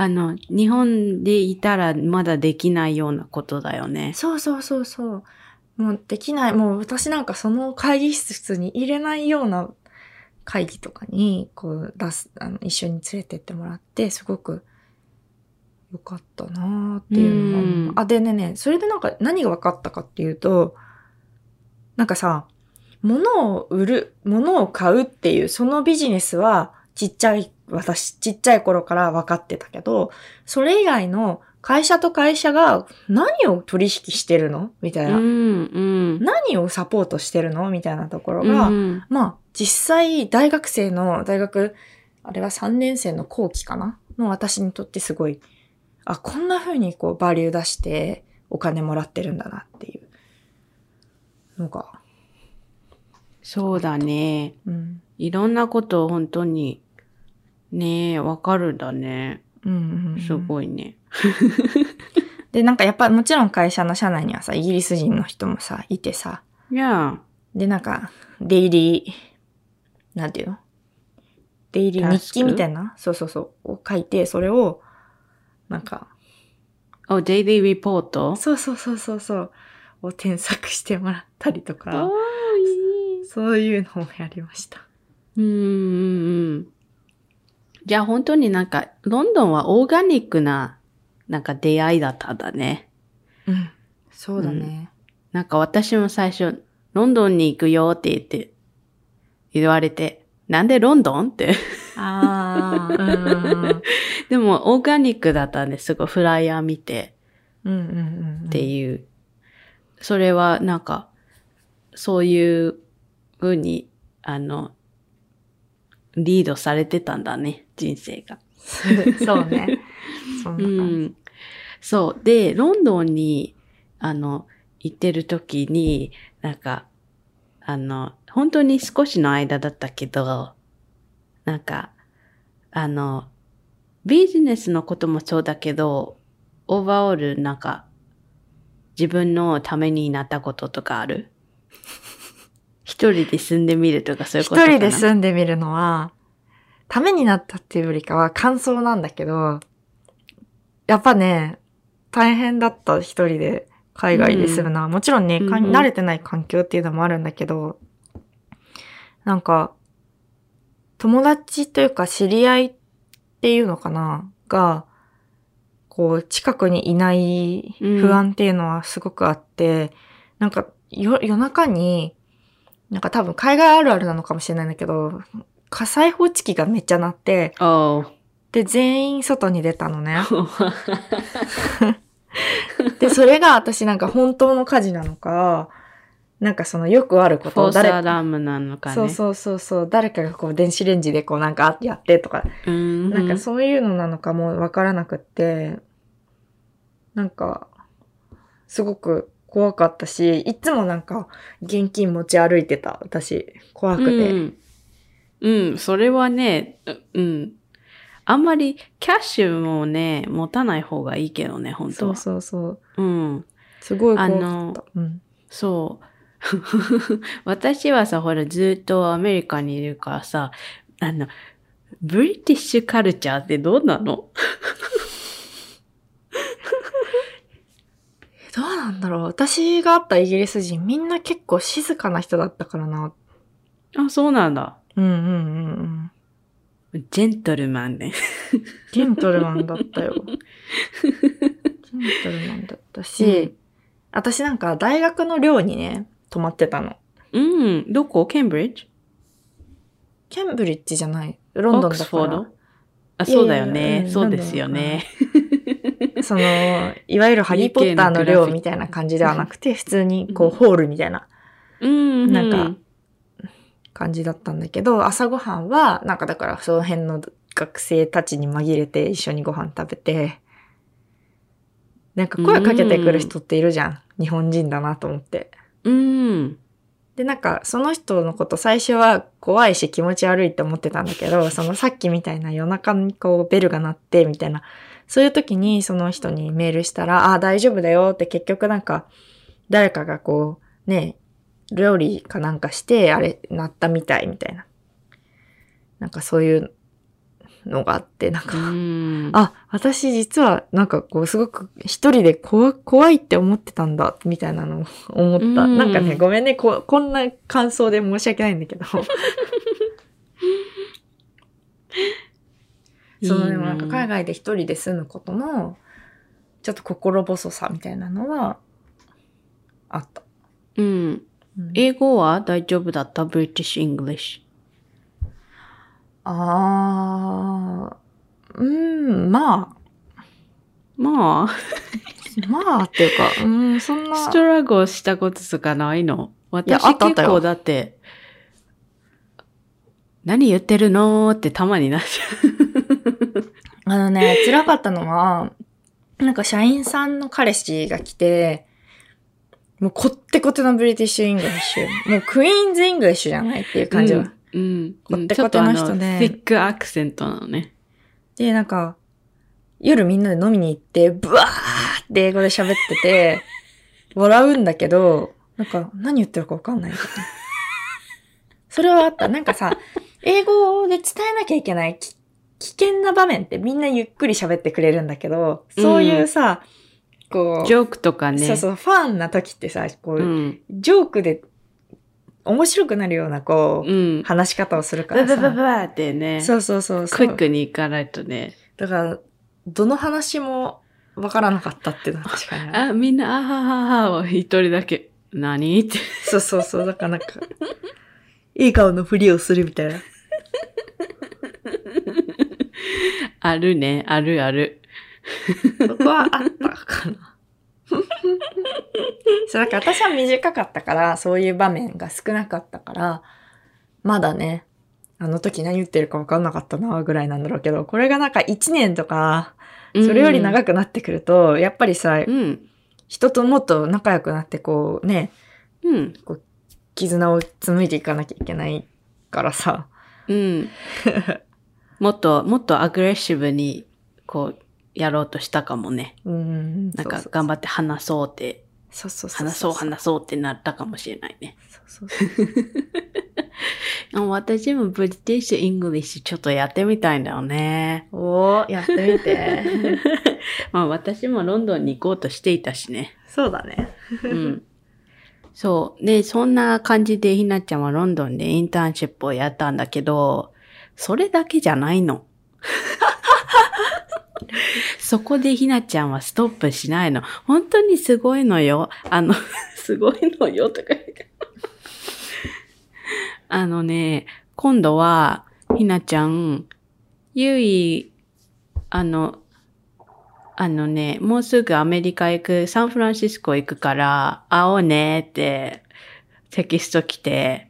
[SPEAKER 1] あの、日本でいたらまだできないようなことだよね。
[SPEAKER 2] そうそうそうそう。もうできない。もう私なんかその会議室に入れないような会議とかに、こう出す、あの、一緒に連れてってもらって、すごく良かったなーっていうのが
[SPEAKER 1] うん
[SPEAKER 2] あ、でねね、それでなんか何が分かったかっていうと、なんかさ、物を売る、物を買うっていう、そのビジネスはちっちゃい、私、ちっちゃい頃から分かってたけど、それ以外の会社と会社が何を取引してるの？みたいうな。
[SPEAKER 1] ん、うん。
[SPEAKER 2] 何をサポートしてるの？みたいなところ
[SPEAKER 1] う
[SPEAKER 2] が、
[SPEAKER 1] ん、
[SPEAKER 2] まあ、実際、大学生の、大学、あれは3年生の後期かな？の私にとってすごい、あ、こんな風にこう、バリュー出してお金もらってるんだなっていうのが、
[SPEAKER 1] そうだね。
[SPEAKER 2] うん。
[SPEAKER 1] いろんなことを本当に、ねえ、わかるんだね。
[SPEAKER 2] うんうんうん
[SPEAKER 1] すごいね。(laughs)
[SPEAKER 2] で、なんかやっぱもちろん会社の社内にはさ、イギリス人の人もさ、いてさ、
[SPEAKER 1] いや、
[SPEAKER 2] で、なんか、デイリー、なんていうの？デイリー日記みたいな？そうそうそう。を書いて、それを、なんか、
[SPEAKER 1] お、デイリーリポート
[SPEAKER 2] そうそうそうそうそう。を添削してもらったりと
[SPEAKER 1] お
[SPEAKER 2] か、そういうのもやりました。
[SPEAKER 1] うんうんうん。じゃあ本当になんか、ロンドンはオーガニックな、なんか出会いだったんだね。
[SPEAKER 2] うん。そうだね。
[SPEAKER 1] なんか私も最初、ロンドンに行くよって言って、言われて、なんでロンドンって？
[SPEAKER 2] ああ、うん。
[SPEAKER 1] でも、オーガニックだったんですごいフライヤー見て
[SPEAKER 2] うんうんうんうん。
[SPEAKER 1] っていう。それはなんか、そういう風に、あの、リードされてたんだね、人生が。(laughs)
[SPEAKER 2] そうね。そんな
[SPEAKER 1] う
[SPEAKER 2] 感じ。
[SPEAKER 1] ん。そう。で、ロンドンに、あの、行ってる時に、なんか、あの、本当に少しの間だったけど、なんか、あの、ビジネスのこともそうだけど、オーバーオールなんか、自分のためになったこととかある？一人で住んでみるとかそういう
[SPEAKER 2] 一
[SPEAKER 1] ことかな？
[SPEAKER 2] 人で住んでみるのは、ためになったっていうよりかは感想なんだけど、やっぱね、大変だった一人で海外で住むのは、もちろんね、
[SPEAKER 1] うんうん。
[SPEAKER 2] 慣れてない環境っていうのもあるんだけど、なんか、友達というか知り合いっていうのかな？が、こう、近くにいない不安っていうのはすごくあって、なんか、よ、夜中に、なんか多分海外あるあるなのかもしれないんだけど、火災報知器がめっちゃ鳴って、
[SPEAKER 1] お
[SPEAKER 2] で、全員外に出たのね。(laughs) で、それが私なんか本当の火事なのか、なんかそのよくあることを
[SPEAKER 1] フォースア
[SPEAKER 2] 誰
[SPEAKER 1] ラームなのかね。
[SPEAKER 2] そうそうそうそう、誰かがこう電子レンジでこうなんかやってとか、
[SPEAKER 1] うん。
[SPEAKER 2] なんかそういうのなのかもわからなくって、なんか、すごく怖かったし、いつもなんか現金持ち歩いてた、私。怖くて。
[SPEAKER 1] うん。うん、それはね、ううん。あんまりキャッシュもね、持たない方がいいけどね、本当は。
[SPEAKER 2] そうそうそう。
[SPEAKER 1] うん。
[SPEAKER 2] すごい怖か
[SPEAKER 1] あの
[SPEAKER 2] った。うん。
[SPEAKER 1] そう。(laughs) 私はさ、ほら、ずっとアメリカにいるからさ、あの、ブリティッシュカルチャーってどうなの？
[SPEAKER 2] どうなんだろう私が会ったイギリス人みんな結構静かな人だったからな。
[SPEAKER 1] あ、そうなんだ。
[SPEAKER 2] うんうんうんうん。
[SPEAKER 1] ジェントルマンね。
[SPEAKER 2] ジェントルマンだったよ。ジェントルマンだったし、
[SPEAKER 1] うん
[SPEAKER 2] 私なんか大学の寮にね、泊まってたの。
[SPEAKER 1] うん。どこ？ケンブリッジ
[SPEAKER 2] ケンブリッジじゃない。ロンドンだから
[SPEAKER 1] オックスフォード。あ、そうだよね。
[SPEAKER 2] うん
[SPEAKER 1] そうですよね。(laughs)
[SPEAKER 2] その、いわゆるハリーポッターの寮みたいな感じではなくて、普通にこうホールみたいな
[SPEAKER 1] うん。
[SPEAKER 2] なんか、感じだったんだけど、朝ごはんは、なんかだからその辺の学生たちに紛れて一緒にご飯食べて、なんか声かけてくる人っているじゃん。日本人だなと思って。
[SPEAKER 1] うん。
[SPEAKER 2] で、なんかその人のこと最初は怖いし気持ち悪いって思ってたんだけど、そのさっきみたいな夜中にこうベルが鳴ってみたいな、そういう時にその人にメールしたら、ああ、大丈夫だよって結局なんか、誰かがこう、ね、料理かなんかして、あれ、鳴ったみたいみたいな。なんかそういうのがあって、なんか、
[SPEAKER 1] うん。
[SPEAKER 2] あ、私実はなんかこうすごく一人で怖怖いって思ってたんだ、みたいなのを (laughs) 思った。
[SPEAKER 1] うん
[SPEAKER 2] なんかね、ごめんねこ、こんな感想で申し訳ないんだけど。(laughs) そのでもなんか海外で一人で住むことの、ちょっと心細さみたいなのは、あった。
[SPEAKER 1] うん。
[SPEAKER 2] うん
[SPEAKER 1] 英語は大丈夫だった ?British English。
[SPEAKER 2] あー、うん、ま
[SPEAKER 1] まあ、
[SPEAKER 2] あ、まあっていうか、うん、そんな。(laughs)
[SPEAKER 1] ストラゴしたこととかないの？
[SPEAKER 2] や
[SPEAKER 1] 私結構だって、何言ってるの？ってたまになっちゃ
[SPEAKER 2] あのね、辛かったのは、なんか社員さんの彼氏が来て、もうこってこての British English。もう Queen's English じゃないっていう
[SPEAKER 1] う。
[SPEAKER 2] 感じは。
[SPEAKER 1] うん。うん。
[SPEAKER 2] こってこての人で
[SPEAKER 1] ちょっとあの thick accent なのね。
[SPEAKER 2] で、なんか、夜みんなで飲みに行って、ブワーって英語で喋ってて、笑うんだけど、なんか何言ってるかわかんない。それはあった。なんかさ、英語で伝えなきゃいけないき危険な場面ってみんなゆっくり喋ってくれるんだけど、そういうさ、こう、
[SPEAKER 1] ジョークとかね。
[SPEAKER 2] そうそう、ファンな時ってさ、こう、
[SPEAKER 1] うん。
[SPEAKER 2] ジョークで面白くなるような、こう、
[SPEAKER 1] うん。
[SPEAKER 2] 話し方をするか
[SPEAKER 1] ブ
[SPEAKER 2] らさ。
[SPEAKER 1] ブブブーってね。
[SPEAKER 2] そうそうそうそう。
[SPEAKER 1] クイックに行かないとね。
[SPEAKER 2] だから、どの話もわからなかったっていうのは確かにあ
[SPEAKER 1] みんな、あはははは、一人だけ。何？って。
[SPEAKER 2] そうそうそう。だからなんか、(laughs) 笑顔のふりをするみたいな。
[SPEAKER 1] あるね。あるある。
[SPEAKER 2] そこはあったかな。(laughs) そう、だから私は短かったから、そういう場面が少なかったから、まだね、あの時何言ってるか分かんなかったな、ぐらいなんだろうけど、これがなんか1年とか、それより長くなってくると、やっぱりさ、
[SPEAKER 1] うん。
[SPEAKER 2] 人ともっと仲良くなってこうね、
[SPEAKER 1] うん。
[SPEAKER 2] 絆を紡いでいかなきゃいけないからさ。
[SPEAKER 1] うん。(laughs) もっと、もっとアグレッシブに、こう、やろうとしたかもね。
[SPEAKER 2] うん。
[SPEAKER 1] なんか頑張って話そうって、
[SPEAKER 2] そうそうそう。
[SPEAKER 1] 話そう話そうってなったかもしれないね。
[SPEAKER 2] そうそうそう。
[SPEAKER 1] あ (laughs) 私も British English ちょっとやってみたいんだよね。
[SPEAKER 2] おー、やってみて。(laughs)
[SPEAKER 1] まあ私もロンドンに行こうとしていたしね。
[SPEAKER 2] そうだね。
[SPEAKER 1] うん。そう。で、そんな感じでひなちゃんはロンドンでインターンシップをやったんだけど、それだけじゃないの。(laughs) そこでひなちゃんはストップしないの。本当にすごいのよ。あの、(laughs) すごいのよとか言うけどあのね、今度は、ひなちゃん、ゆい、あの、あのね、もうすぐアメリカ行く、サンフランシスコ行くから、会おうねって、テキスト来て、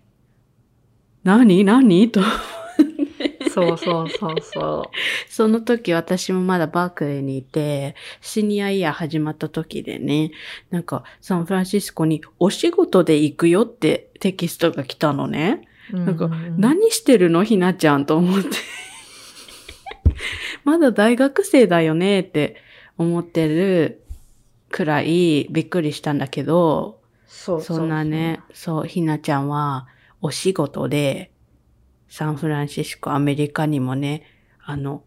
[SPEAKER 1] 何？何？と。
[SPEAKER 2] そうそうそうそ (laughs)
[SPEAKER 1] その時私もまだバークレーにいて、シニアイヤー始まった時でね、なんかサンフランシスコにお仕事で行くよってテキストが来たのね。
[SPEAKER 2] う。
[SPEAKER 1] なんか
[SPEAKER 2] うう
[SPEAKER 1] 何してるの？ひなちゃんと思って。(laughs) まだ大学生だよねって思ってるくらいびっくりしたんだけど、
[SPEAKER 2] そうそう
[SPEAKER 1] そんなね、そう、ひなちゃんはお仕事でサンフランシスコ、アメリカにもね、あの、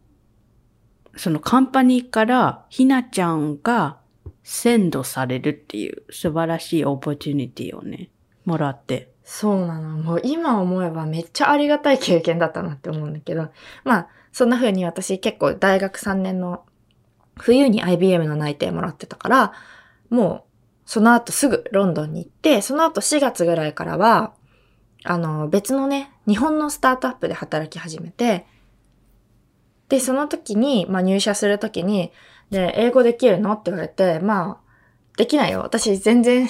[SPEAKER 1] そのカンパニーからひなちゃんがセンドされるっていう素晴らしいオポチュニティをね、もらって。
[SPEAKER 2] そうなの。もう今思えばめっちゃありがたい経験だったなって思うんだけど、まあ、そんな風に私結構大学3年の冬に IBM の内定もらってたから、もうその後すぐロンドンに行って、その後4月ぐらいからは、あの別のね、日本のスタートアップで働き始めて、で、その時に、まあ入社する時に、で、英語できるの？って言われて、まあ、できないよ。私全然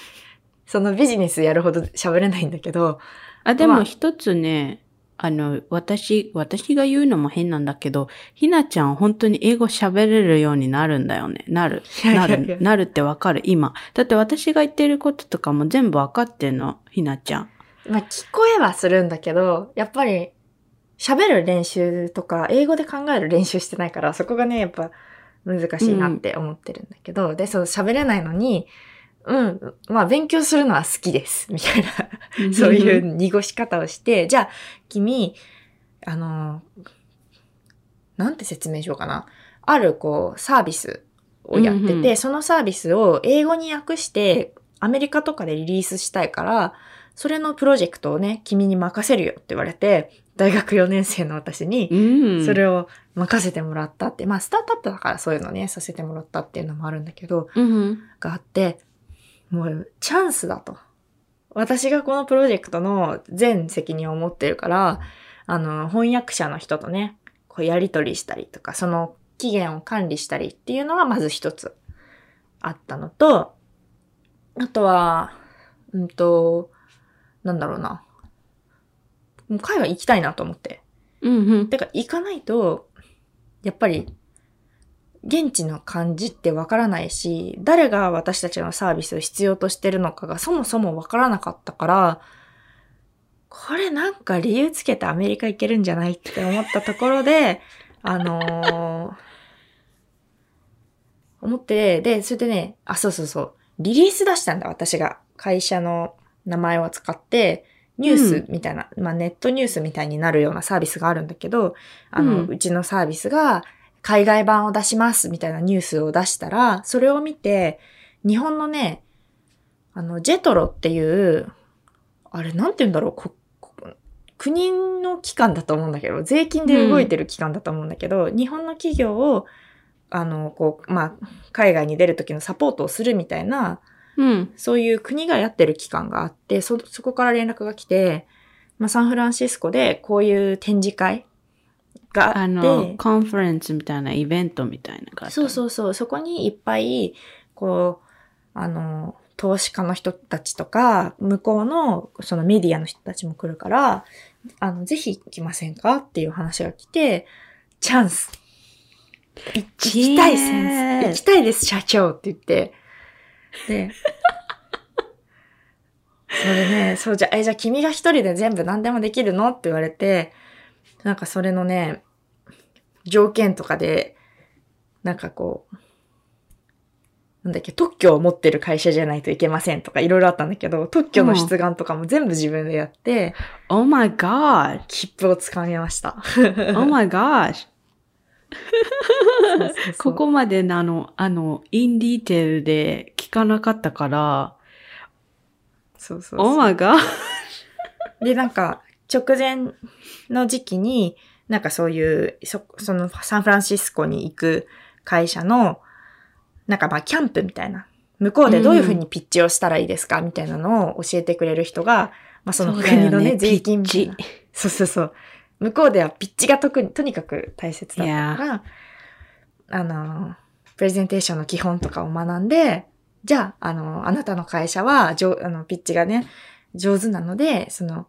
[SPEAKER 2] (laughs) そのビジネスやるほど喋れないんだけど、
[SPEAKER 1] あ、で
[SPEAKER 2] まあ
[SPEAKER 1] も一つね、あの、私、私が言うのも変なんだけど、ひなちゃん本当に英語喋れるようになるんだよね。なる。なる。なるってわかる、今。だって私が言ってることとかも全部わかってんの、ひなちゃん。
[SPEAKER 2] まあ聞こえはするんだけど、やっぱり喋る練習とか、英語で考える練習してないから、そこがね、やっぱ難しいなって思ってるんだけど、で、そう喋れないのに、うん、まあ勉強するのは好きです、みたいな、そういう濁し方をして、じゃあ、君、あの、なんて説明しようかな。ある、こう、サービスをやってて、
[SPEAKER 1] うんうん。
[SPEAKER 2] そのサービスを英語に訳して、アメリカとかでリリースしたいから、それのプロジェクトをね、君に任せるよって言われて、大学4年生の私に、
[SPEAKER 1] うん。
[SPEAKER 2] それを任せてもらったって、まあ、スタートアップだからそういうのね、させてもらったっていうのもあるんだけど、
[SPEAKER 1] うん。
[SPEAKER 2] があって、もうチャンスだと。私がこのプロジェクトの全責任を持ってるから、あの、翻訳者の人とね、こうやり取りしたりとか、その期限を管理したりっていうのがまず一つあったのと、あとは、うんと、なんだろうな。もう海外行きたいなと思って。
[SPEAKER 1] うんうん。
[SPEAKER 2] てか、行かないと、やっぱり、現地の感じってわからないし、誰が私たちのサービスを必要としてるのかがそもそもわからなかったから、これなんか理由つけてアメリカ行けるんじゃないって思ったところで、(laughs) あのー思って、で、それでね、あ、そうそうそう、リリース出したんだ、私が。会社の名前を使って、ニュースみたいな、まあネットニュースみたいになるようなサービスがあるんだけど、あの、
[SPEAKER 1] うん。
[SPEAKER 2] うちのサービスが海外版を出しますみたいなニュースを出したら、それを見て、日本のね、あの、ジェトロっていう、あれなんて言うんだろう、ここ国の機関だと思うんだけど、税金で動いてる機関だと思うんだけど、日本の企業を、あの、こう、まあ、海外に出る時のサポートをするみたいな、
[SPEAKER 1] うん。
[SPEAKER 2] そういう国がやってる機関があって、そ、そこから連絡が来て、まあ、サンフランシスコでこういう展示会があって、
[SPEAKER 1] あの、コンファレンスみたいなイベントみたいな感じ。
[SPEAKER 2] そうそうそう、そこにいっぱい、こう、あの、投資家の人たちとか、向こうの、そのメディアの人たちも来るから、あの、ぜひ行きませんかっていう話が来て、チャンス。い行きたい先生。行きたいです、社長って言って。で、それね、そうじゃ、え、じゃあ君が一人で全部何でもできるのって言われて、なんかそれのね、条件とかで、なんかこう、なんだっけ、特許を持ってる会社じゃないといけませんとかいろいろあったんだけど、特許の出願とかも全部自分でやって、
[SPEAKER 1] Oh my god!
[SPEAKER 2] 切符をつかみました。
[SPEAKER 1] Oh my gosh! ここまでのあの、あの、インディテールで聞かなかったから、
[SPEAKER 2] そうそうそう
[SPEAKER 1] Oh my god!
[SPEAKER 2] で、なんか、直前の時期に、なんかそういう、そ、そのサンフランシスコに行く会社の、なんかまあキャンプみたいな。向こうでどういうふうにピッチをしたらいいですかみたいなのを教えてくれる人が、まあその国のね、税金みたいな
[SPEAKER 1] ピッ
[SPEAKER 2] そうそうそう。向こうではピッチが特に、とにかく大切だったから、あの、プレゼンテーションの基本とかを学んで、じゃあ、あの、あなたの会社は、上あの、ピッチがね、上手なので、その、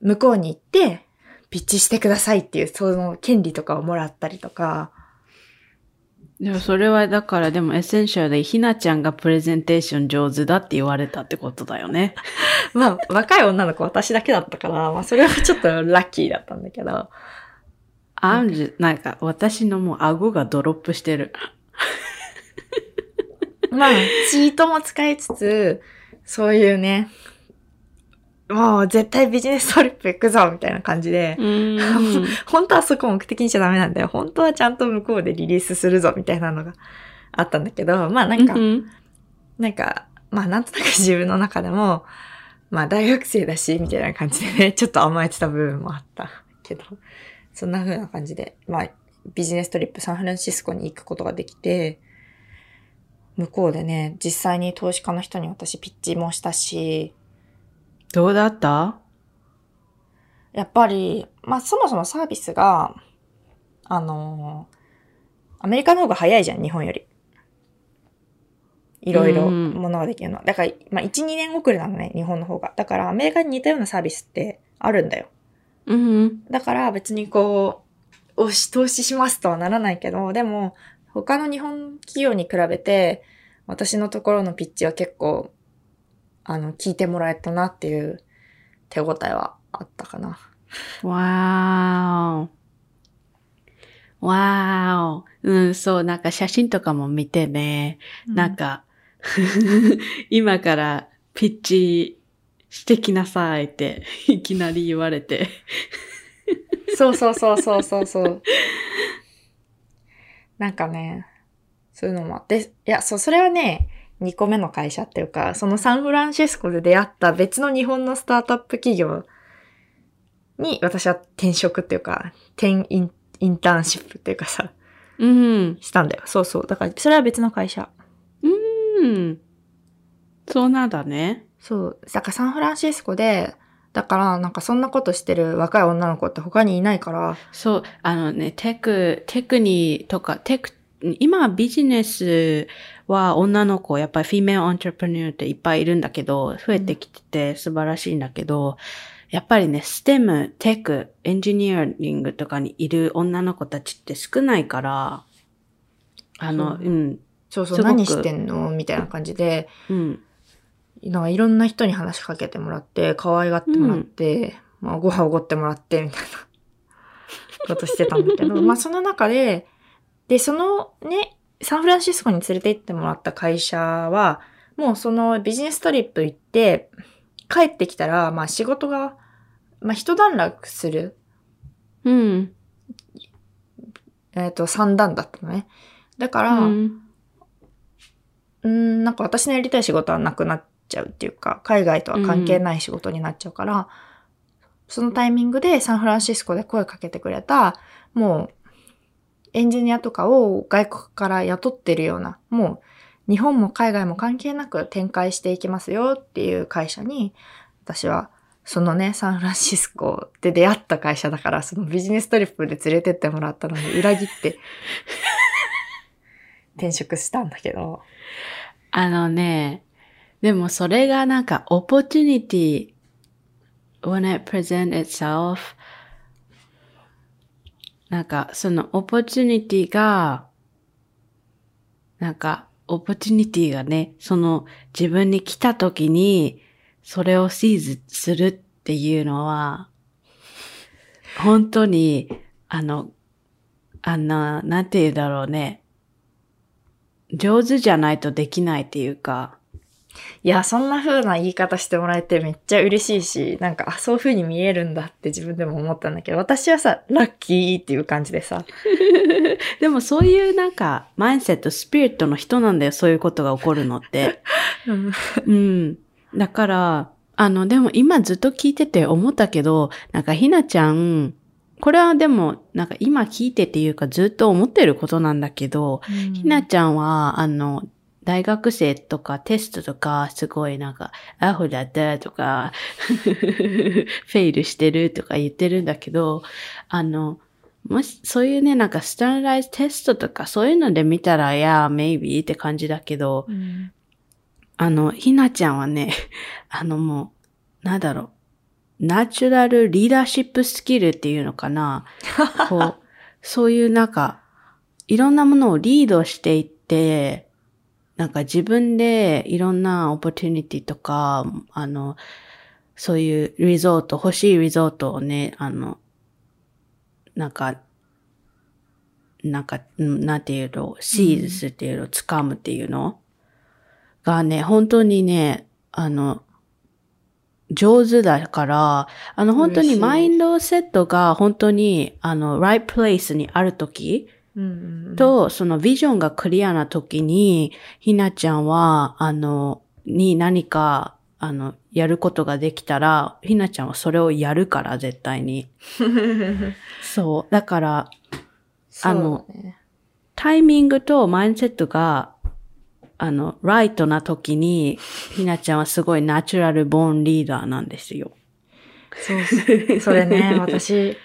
[SPEAKER 2] 向こうに行って、ピッチしてくださいっていう、その権利とかをもらったりとか、
[SPEAKER 1] でもそれはだからでも essential でひなちゃんがプレゼンテーション上手だって言われたってことだよね。(laughs)
[SPEAKER 2] まあ、若い女の子私だけだったから、まあ、それはちょっとラッキーだったんだけど、
[SPEAKER 1] あんじ、なんか私のもう顎が drop してる。(laughs)
[SPEAKER 2] まあ、チートも使いつつ、そういうね、もう絶対ビジネストリップ行くぞみたいな感じで。(laughs) 本当はそこ目的にしちゃダメなんだよ。本当はちゃんと向こうでリリースするぞみたいなのがあったんだけど、まあなんか、
[SPEAKER 1] うん
[SPEAKER 2] なんか、まあなんとなく自分の中でも、まあ大学生だし、みたいな感じでね、(laughs) ちょっと甘えてた部分もあったけど、そんな風な感じで、まあビジネストリップサンフランシスコに行くことができて、向こうでね、実際に投資家の人に私ピッチもしたし、
[SPEAKER 1] どうだった？
[SPEAKER 2] やっぱり、まあそもそもサービスが、あのアメリカの方が早いじゃん、日本より。いろいろ
[SPEAKER 1] うん
[SPEAKER 2] ものができるの。だから、まあ1、2年遅れなのね、日本の方が。だからアメリカに似たようなサービスってあるんだよ。
[SPEAKER 1] うん。
[SPEAKER 2] だから別にこう、押し投資しますとはならないけど、でも、他の日本企業に比べて、私のところのピッチは結構、あの、聞いてもらえたなっていう手応えはあったかな。
[SPEAKER 1] わーお。わーお。うん、そう、なんか写真とかも見てね、なんか、(laughs) 今からピッチしてきなさいっていきなり言われて。
[SPEAKER 2] そうそうそうそうそうそう。なんかね、そういうのもあって、いや、そう、それはね、2個目の会社っていうか、そのサンフランシスコで出会った別の日本のスタートアップ企業に私は転職っていうか、転インインターンシップっていうかさ、
[SPEAKER 1] うん。
[SPEAKER 2] したんだよ。そうそう。だから、それは別の会社。
[SPEAKER 1] うん。そうなんだね。
[SPEAKER 2] そう。だからサンフランシスコで、だからなんかそんなことしてる若い女の子って他にいないから、
[SPEAKER 1] そう、あのね、テク、テクニとか、テク、今ビジネスは女の子、やっぱりフィメアアントレプニューっていっぱいいるんだけど、増えてきてて素晴らしいんだけど、やっぱりね、ステム、テク、エンジニアリングとかにいる女の子たちって少ないから、あの、
[SPEAKER 2] そう。
[SPEAKER 1] うん、
[SPEAKER 2] そうそう、何してんの？みたいな感じで、
[SPEAKER 1] うん、
[SPEAKER 2] なんかいろんな人に話しかけてもらって、可愛がってもらって、まあご飯おごってもらって、みたいなことしてたんだけど、(laughs) まあその中で、で、そのね、サンフランシスコに連れて行ってもらった会社は、もうそのビジネストリップ行って、帰ってきたら、まあ仕事が、まあ一段落する、
[SPEAKER 1] うん、
[SPEAKER 2] えっ、と三段だったのね。だから、
[SPEAKER 1] うん、
[SPEAKER 2] うーん、なんか私のやりたい仕事はなくなっちゃうっていうか、海外とは関係ない仕事になっちゃうから、そのタイミングでサンフランシスコで声かけてくれた、もう、エンジニアとかを外国から雇ってるような、もう、日本も海外も関係なく展開していきますよっていう会社に、私は、そのね、サンフランシスコで出会った会社だから、そのビジネストリップで連れてってもらったのに裏切って、(laughs) 転職したんだけど、
[SPEAKER 1] あのね、でもそれがなんか、opportunity when it present itself なんか、その opportunity が、なんか、opportunity がね、その自分に来た時に、それをシーズするっていうのは、本当に、あの、あんな、なんて言うだろうね。上手じゃないとできないっていうか、
[SPEAKER 2] いや、そんな風な言い方してもらえてめっちゃ嬉しいし、なんか、あ、そういう風に見えるんだって自分でも思ったんだけど、私はさ、ラッキーっていう感じでさ、(laughs)
[SPEAKER 1] でもそういうなんか、マインセット、スピリットの人なんだよ、そういうことが起こるのって。(laughs) うん。だから、あの、でも今ずっと聞いてて思ったけど、なんかひなちゃん、これはでも、なんか今聞いてっていうかずっと思ってることなんだけど、ひなちゃんは、あの、大学生とかテストとか、すごいなんか、アホだったとか、(laughs) フェイルしてるとか言ってるんだけど、あの、もし、そういうね、なんかスタンダライズテストとかそういうので見たら、いや、maybe って感じだけど、
[SPEAKER 2] うん
[SPEAKER 1] あの、ひなちゃんはね、(laughs) あのもう、なんだろう、ナチュラルリーダーシップスキルっていうのかな。こう、(laughs) そういうなんか、いろんなものをリードしていって、なんか自分でいろんなオポチュニティとか、あの、そういうリゾート、欲しいリゾートをね、あの、なんか、なんか、うんなんていうの、シーズっていうのを掴むっていうの？がね、本当にね、あの、上手だから、あの本当にマインドセットが本当に、あの、right place にあるとき、
[SPEAKER 2] うんうんうん、
[SPEAKER 1] と、そのビジョンがクリアな時に、ひなちゃんは、あの、に何か、あの、やることができたら、ひなちゃんはそれをやるから、絶対に。(laughs) そう。だから、あの
[SPEAKER 2] ね
[SPEAKER 1] タイミングとマインドセットが、あの、ライトな時に、ひなちゃんはすごいナチュラルボーンリーダーなんですよ。
[SPEAKER 2] そう。それね、私、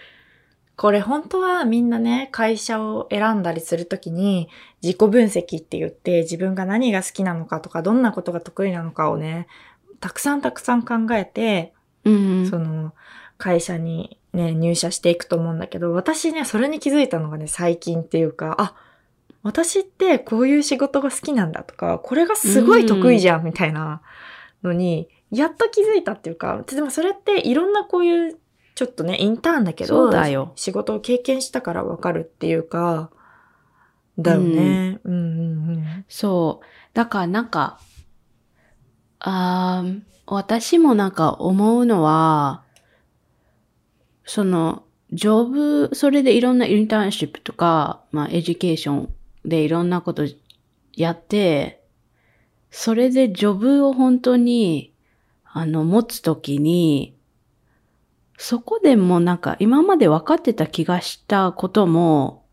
[SPEAKER 2] これ本当はみんなね、会社を選んだりするときに、自己分析って言って、自分が何が好きなのかとか、どんなことが得意なのかをね、たくさんたくさん考えて、
[SPEAKER 1] うん。
[SPEAKER 2] その、会社にね、入社していくと思うんだけど、私ね、それに気づいたのがね、最近っていうか、あ、私ってこういう仕事が好きなんだとか、これがすごい得意じゃんみたいなのに、やっと気づいたっていうか、でもそれっていろんなこういう、ちょっとね、インターンだけど、
[SPEAKER 1] そうだよ
[SPEAKER 2] 仕事を経験したからわかるっていうか、だよね。うん、うん、うん。
[SPEAKER 1] そう。だからなんか、あー私もなんか思うのは、その、 job、それでいろんなインターンシップとか、まあ、 education でいろんなことやって、それで job を本当に、あの、持つときに、そこでもなんか今まで分かってた気がしたことも、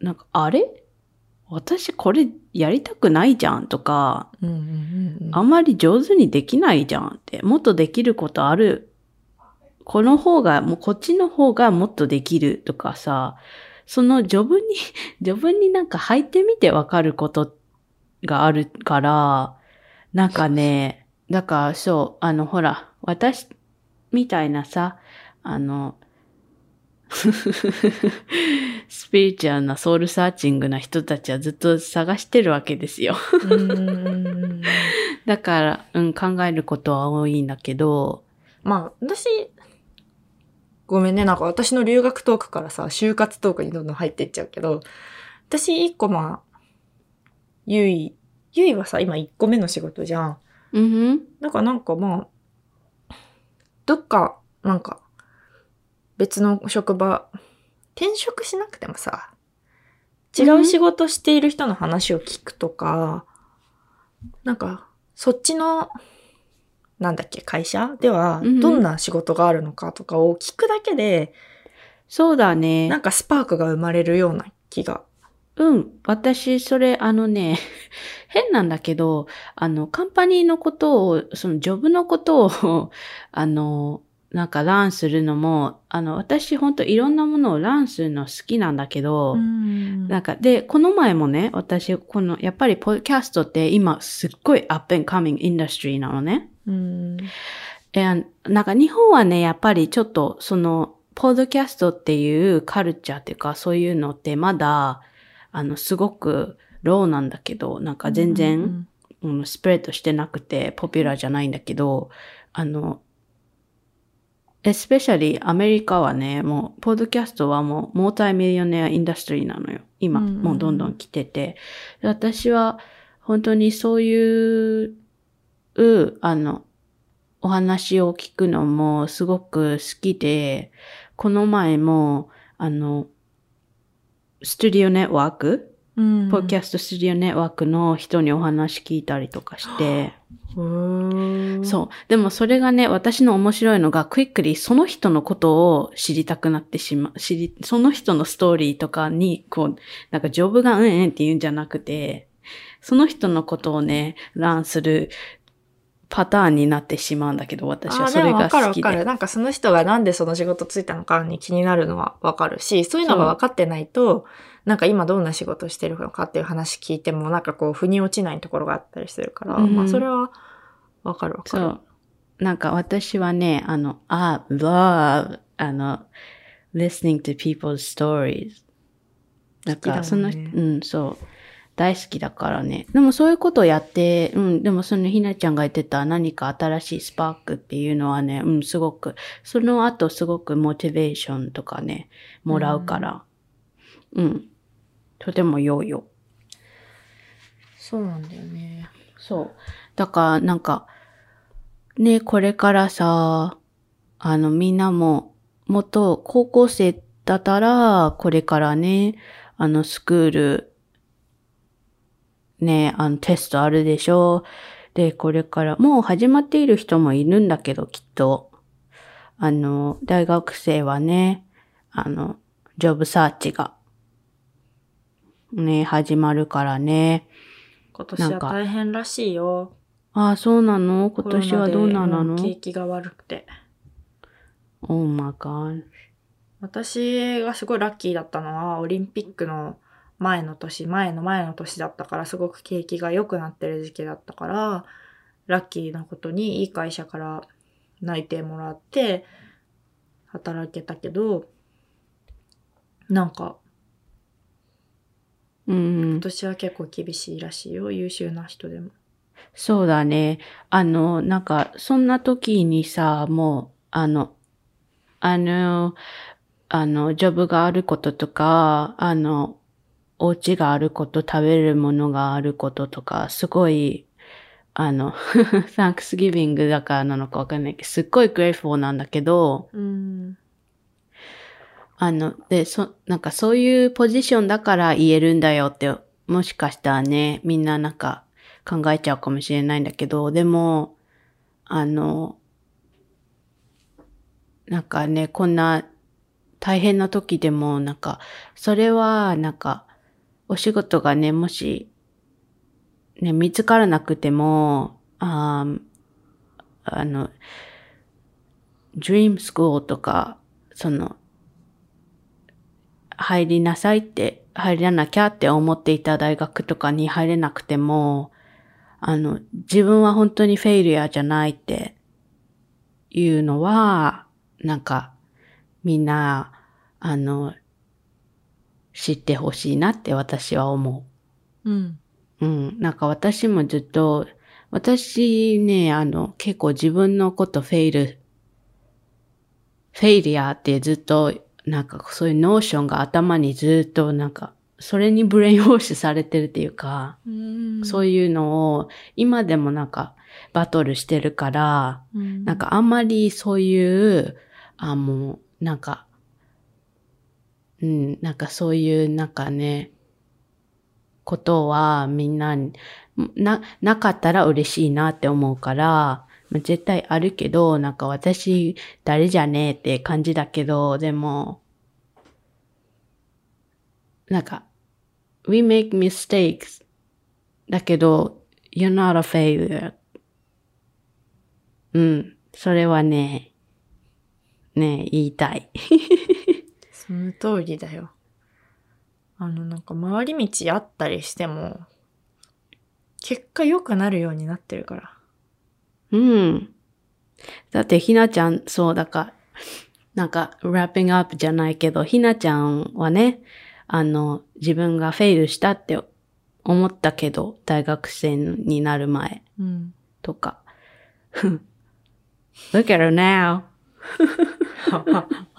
[SPEAKER 1] なんか、あれ？私これやりたくないじゃんとか、
[SPEAKER 2] うん、うん、うんうん。
[SPEAKER 1] あんまり上手にできないじゃんって、もっとできることある。この方が、もうこっちの方がもっとできるとかさ、そのジョブに、ジョブになんか入ってみてわかることがあるから、なんかね、だからそう、あのほら、私みたいなさ、あの、(laughs) スピリチュアルなソウルサーチングな人たちはずっと探してるわけですよ。(laughs) だから、うん、考えることは多いんだけど、
[SPEAKER 2] まあ、私、ごめんね、なんか私の留学トークからさ、就活トークにどんどん入っていっちゃうけど、私一個まあ、ゆい、ゆいはさ、今一個目の仕事じゃん。
[SPEAKER 1] うん、
[SPEAKER 2] だからなんかまあ、どっか、なんか、別の職場、転職しなくてもさ、違う仕事している人の話を聞くとか、なんか、そっちの、なんだっけ、会社では
[SPEAKER 1] うんうん、
[SPEAKER 2] どんな仕事があるのかとかを聞くだけで、
[SPEAKER 1] そうだね。
[SPEAKER 2] なんかスパークが生まれるような気が。
[SPEAKER 1] うん。私、それ、あのね、(laughs) 変なんだけど、あの、カンパニーのことを、その、ジョブのことを、(laughs) あの、なんか、ランするのも、あの、私、本当いろんなものをランするの好きなんだけど、
[SPEAKER 2] ん
[SPEAKER 1] なんか、で、この前もね、私、この、やっぱり、ポッドキャストって今、すっごいアップ and coming インダストリーなのね。
[SPEAKER 2] うん。
[SPEAKER 1] えーなんか日本はね、やっぱりちょっとその、ポッドキャストっていうカルチャーっていうかそういうのってまだ、あの、すごくローなんだけど、なんか全然、うんスプレッドしてなくてポピュラーじゃないんだけど、あの、especially アメリカはね、もう、ポッドキャストはもう、モータイミリオネアインダストリーなのよ。今、
[SPEAKER 2] うんうんうん
[SPEAKER 1] もうどんどん来てて。で私は、本当にそういう、うあの、お話を聞くのもすごく好きで、この前も、あの、スタジオネットワーク、
[SPEAKER 2] うん。
[SPEAKER 1] ポッドキャストスタジオネットワークの人にお話聞いたりとかして、そう。でもそれがね、私の面白いのが、クイックリその人のことを知りたくなってしまう。知り、その人のストーリーとかに、こう、なんかジョブがうんうんって言うんじゃなくて、その人のことをね、ランするパターンになってしまうんだけど、私はそれが好きで。
[SPEAKER 2] わかるわかる。なんかその人がなんでその仕事ついたのかに気になるのはわかるし、そういうのが分かってないと、なんか今どんな仕事してるのかっていう話聞いても、なんかこう、腑に落ちないところがあったりするから、
[SPEAKER 1] うん
[SPEAKER 2] まあそれはわかるわかる。
[SPEAKER 1] そう。なんか私はね、あの、あ、love, あの、listening to people's stories. なんか、その、うん、そう。大好きだからね。でもそういうことをやって、うん、でもそのひなちゃんが言ってた何か新しいスパークっていうのはね、うん、すごく、その後すごくモチベーションとかね、もらうから、うん、とても良いよ。
[SPEAKER 2] そうなんだよね。
[SPEAKER 1] そう。だから、なんか、ね、これからさ、あの、みんなも、もっと高校生だったら、これからね、あの、スクール、ね、あの、テストあるでしょ？で、これから、もう始まっている人もいるんだけど、きっと。あの、大学生はね、あの、ジョブサーチが、ね、始まるからね。
[SPEAKER 2] 今年は大変らしいよ。
[SPEAKER 1] ああ、そうなの？今年はどうなの？
[SPEAKER 2] 景気が悪くて。
[SPEAKER 1] ?Oh my god.
[SPEAKER 2] 私がすごいラッキーだったのは、オリンピックの前の年、前の前の年だったから、すごく景気が良くなってる時期だったから、ラッキーなことにいい会社から内定もらって、働けたけど、なんか、
[SPEAKER 1] うん
[SPEAKER 2] 今。年は結構厳しいらしいよ、優秀な人でも。
[SPEAKER 1] そうだね。あの、なんか、そんな時にさ、もう、あの、あの、あの、ジョブがあることとか、あの、お家があること、食べるものがあることとか、すごい、あの、(laughs) Thanksgiving だからなのかわかんないけど、すっごい grateful なんだけど、
[SPEAKER 2] うん。
[SPEAKER 1] あの、で、そ、なんかそういうポジションだから言えるんだよって、もしかしたらね、みんななんか考えちゃうかもしれないんだけど、でも、あの、なんかね、こんな大変な時でも、なんか、それは、なんか、お仕事がね、もし、ね、見つからなくても、ああの、Dream School とか、その、入りなさいって、入らなきゃって思っていた大学とかに入れなくても、あの、自分は本当にフェイリアじゃないっていうのは、なんか、みんな、あの、知ってほしいなって私は思
[SPEAKER 2] うん。
[SPEAKER 1] う。うん。なんか私もずっと、私ね、あの、結構自分のことフェイル、フェイリアってずっと、なんかそういう notion が頭にずっとなんか、それに brainwash されてるっていうか、
[SPEAKER 2] うん
[SPEAKER 1] そういうのを今でもなんかバトルしてるから、
[SPEAKER 2] うん
[SPEAKER 1] なんかあんまりそういう、あ、もう、なんか、うん、なんかそういう、なんかね、ことはみんな、な、なかったら嬉しいなって思うから、絶対あるけど、なんか私、誰じゃねえって感じだけど、でも、なんか、we make mistakes だけど、you're not a failure. うん。それはね、ね言いたい。
[SPEAKER 2] その通りだよ。あの、なんか回り道あったりしても、結果良くなるようになってるから。
[SPEAKER 1] うん。だってひなちゃん、そうだから、なんか、ラッピングアップじゃないけど、ひなちゃんはね、あの、自分がフェイルしたって思ったけど、大学生になる前
[SPEAKER 2] うん。
[SPEAKER 1] とか。(laughs) Look at her now. (laughs)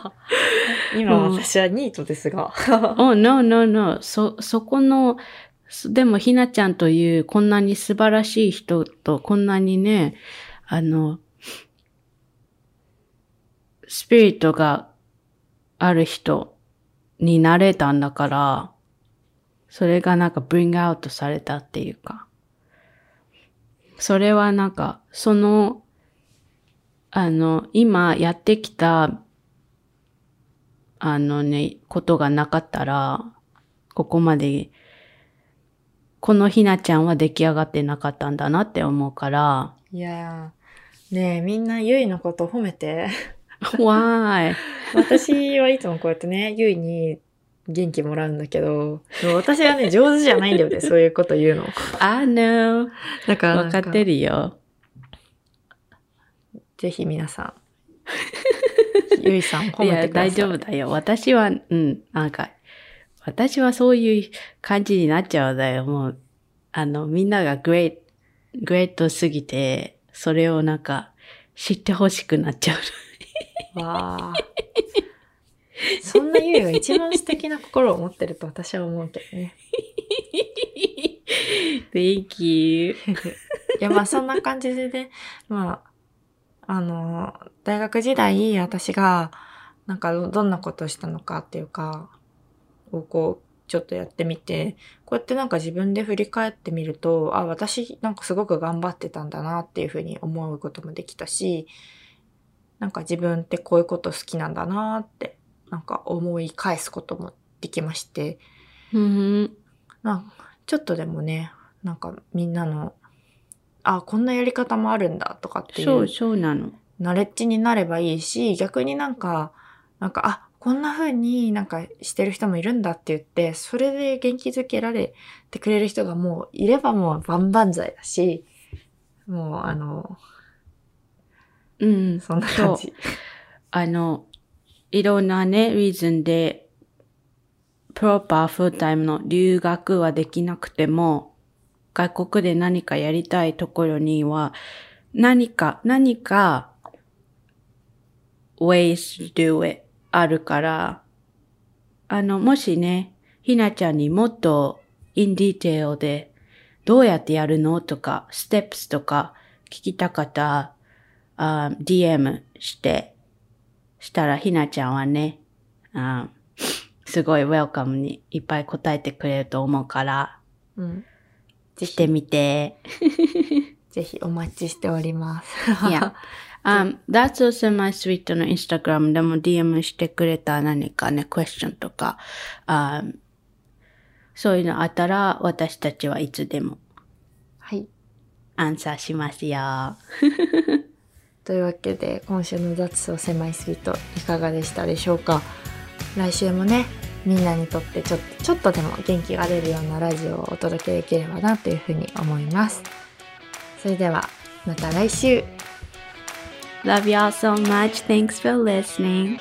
[SPEAKER 2] 今
[SPEAKER 1] うん
[SPEAKER 2] 私はニートですが。(laughs)
[SPEAKER 1] oh, no, no, no. そ、そこの、そでもひなちゃんというこんなに素晴らしい人とこんなにね、あの、スピリットがある人になれたんだから、それがなんかブリングアウトされたっていうか、それはなんか、そのあの、今やってきた、あのね、ことがなかったら、ここまで、このひなちゃんは出来上がってなかったんだなって思うから、
[SPEAKER 2] いやー、ねえ、みんなゆいのこと褒めて。
[SPEAKER 1] why?
[SPEAKER 2] 私はいつもこうやってね、ゆいに元気もらうんだけど、私はね、上手じゃないんだよね、(laughs) そういうこと言うの。
[SPEAKER 1] I know.
[SPEAKER 2] だから
[SPEAKER 1] わかってるよ。
[SPEAKER 2] ぜひ皆さん、(laughs) ゆいさん褒
[SPEAKER 1] いや、
[SPEAKER 2] めてください。
[SPEAKER 1] 大丈夫だよ。私は、うん、なんか、私はそういう感じになっちゃうんだよ。もう、あの、みんながグレート、グレートすぎて、それをなんか、知ってほしくなっちゃう。
[SPEAKER 2] わあ。そんなゆいが一番素敵な心を持ってると私は思うけどね。(laughs)
[SPEAKER 1] Thank you. (laughs)
[SPEAKER 2] いや、まあそんな感じでね、まあ、あの、大学時代私が、なんかどどんなことをしたのかっていうか、をこう、ちょっとやってみて、こうやってなんか自分で振り返ってみると、あ、私なんかすごく頑張ってたんだなっていうふうに思うこともできたし、なんか自分ってこういうこと好きなんだなって、なんか思い返すこともできまして、
[SPEAKER 1] うん
[SPEAKER 2] なちょっとでもね、なんかみんなの、あ、こんなやり方もあるんだとかってい
[SPEAKER 1] そう、
[SPEAKER 2] う
[SPEAKER 1] そうなの。
[SPEAKER 2] ナレッジになればいいし、逆になんか、なんか、あ、こんな風になんかしてる人もいるんだって言って、それで元気づけられてくれる人がもういればもう万々歳だし、もうあの、
[SPEAKER 1] うん。
[SPEAKER 2] そんな感じ。
[SPEAKER 1] あの、いろんなね、リーズンで、プロパーフルタイムの留学はできなくても、外国で何かやりたいところには、何か、何か、ways to do it あるから、あの、もしね、ひなちゃんにもっと in detail で、どうやってやるのとか、steps とか聞きたかったあ DM して、したらひなちゃんはね、あすごいウェルカムにいっぱい答えてくれると思うから、
[SPEAKER 2] うん。ぜ
[SPEAKER 1] して
[SPEAKER 2] ひ、
[SPEAKER 1] みて。(laughs)
[SPEAKER 2] ぜひお待ちしております。(laughs)
[SPEAKER 1] Yeah. Um, that's also my sweet の Instagram でも DM してくれた何かね、クエスチョンとか、um, そういうのあったら私たちはいつでも
[SPEAKER 2] はい。
[SPEAKER 1] アンサーしますよ。(laughs)
[SPEAKER 2] というわけで今週の雑草狭いスイートいかがでしたでしょうか？来週もねみんなにとってちょっとちょっとでも元気が出るようなラジオをお届けできればなというふうに思いますそれではまた来週
[SPEAKER 1] Love y'all so much. Thanks for listening.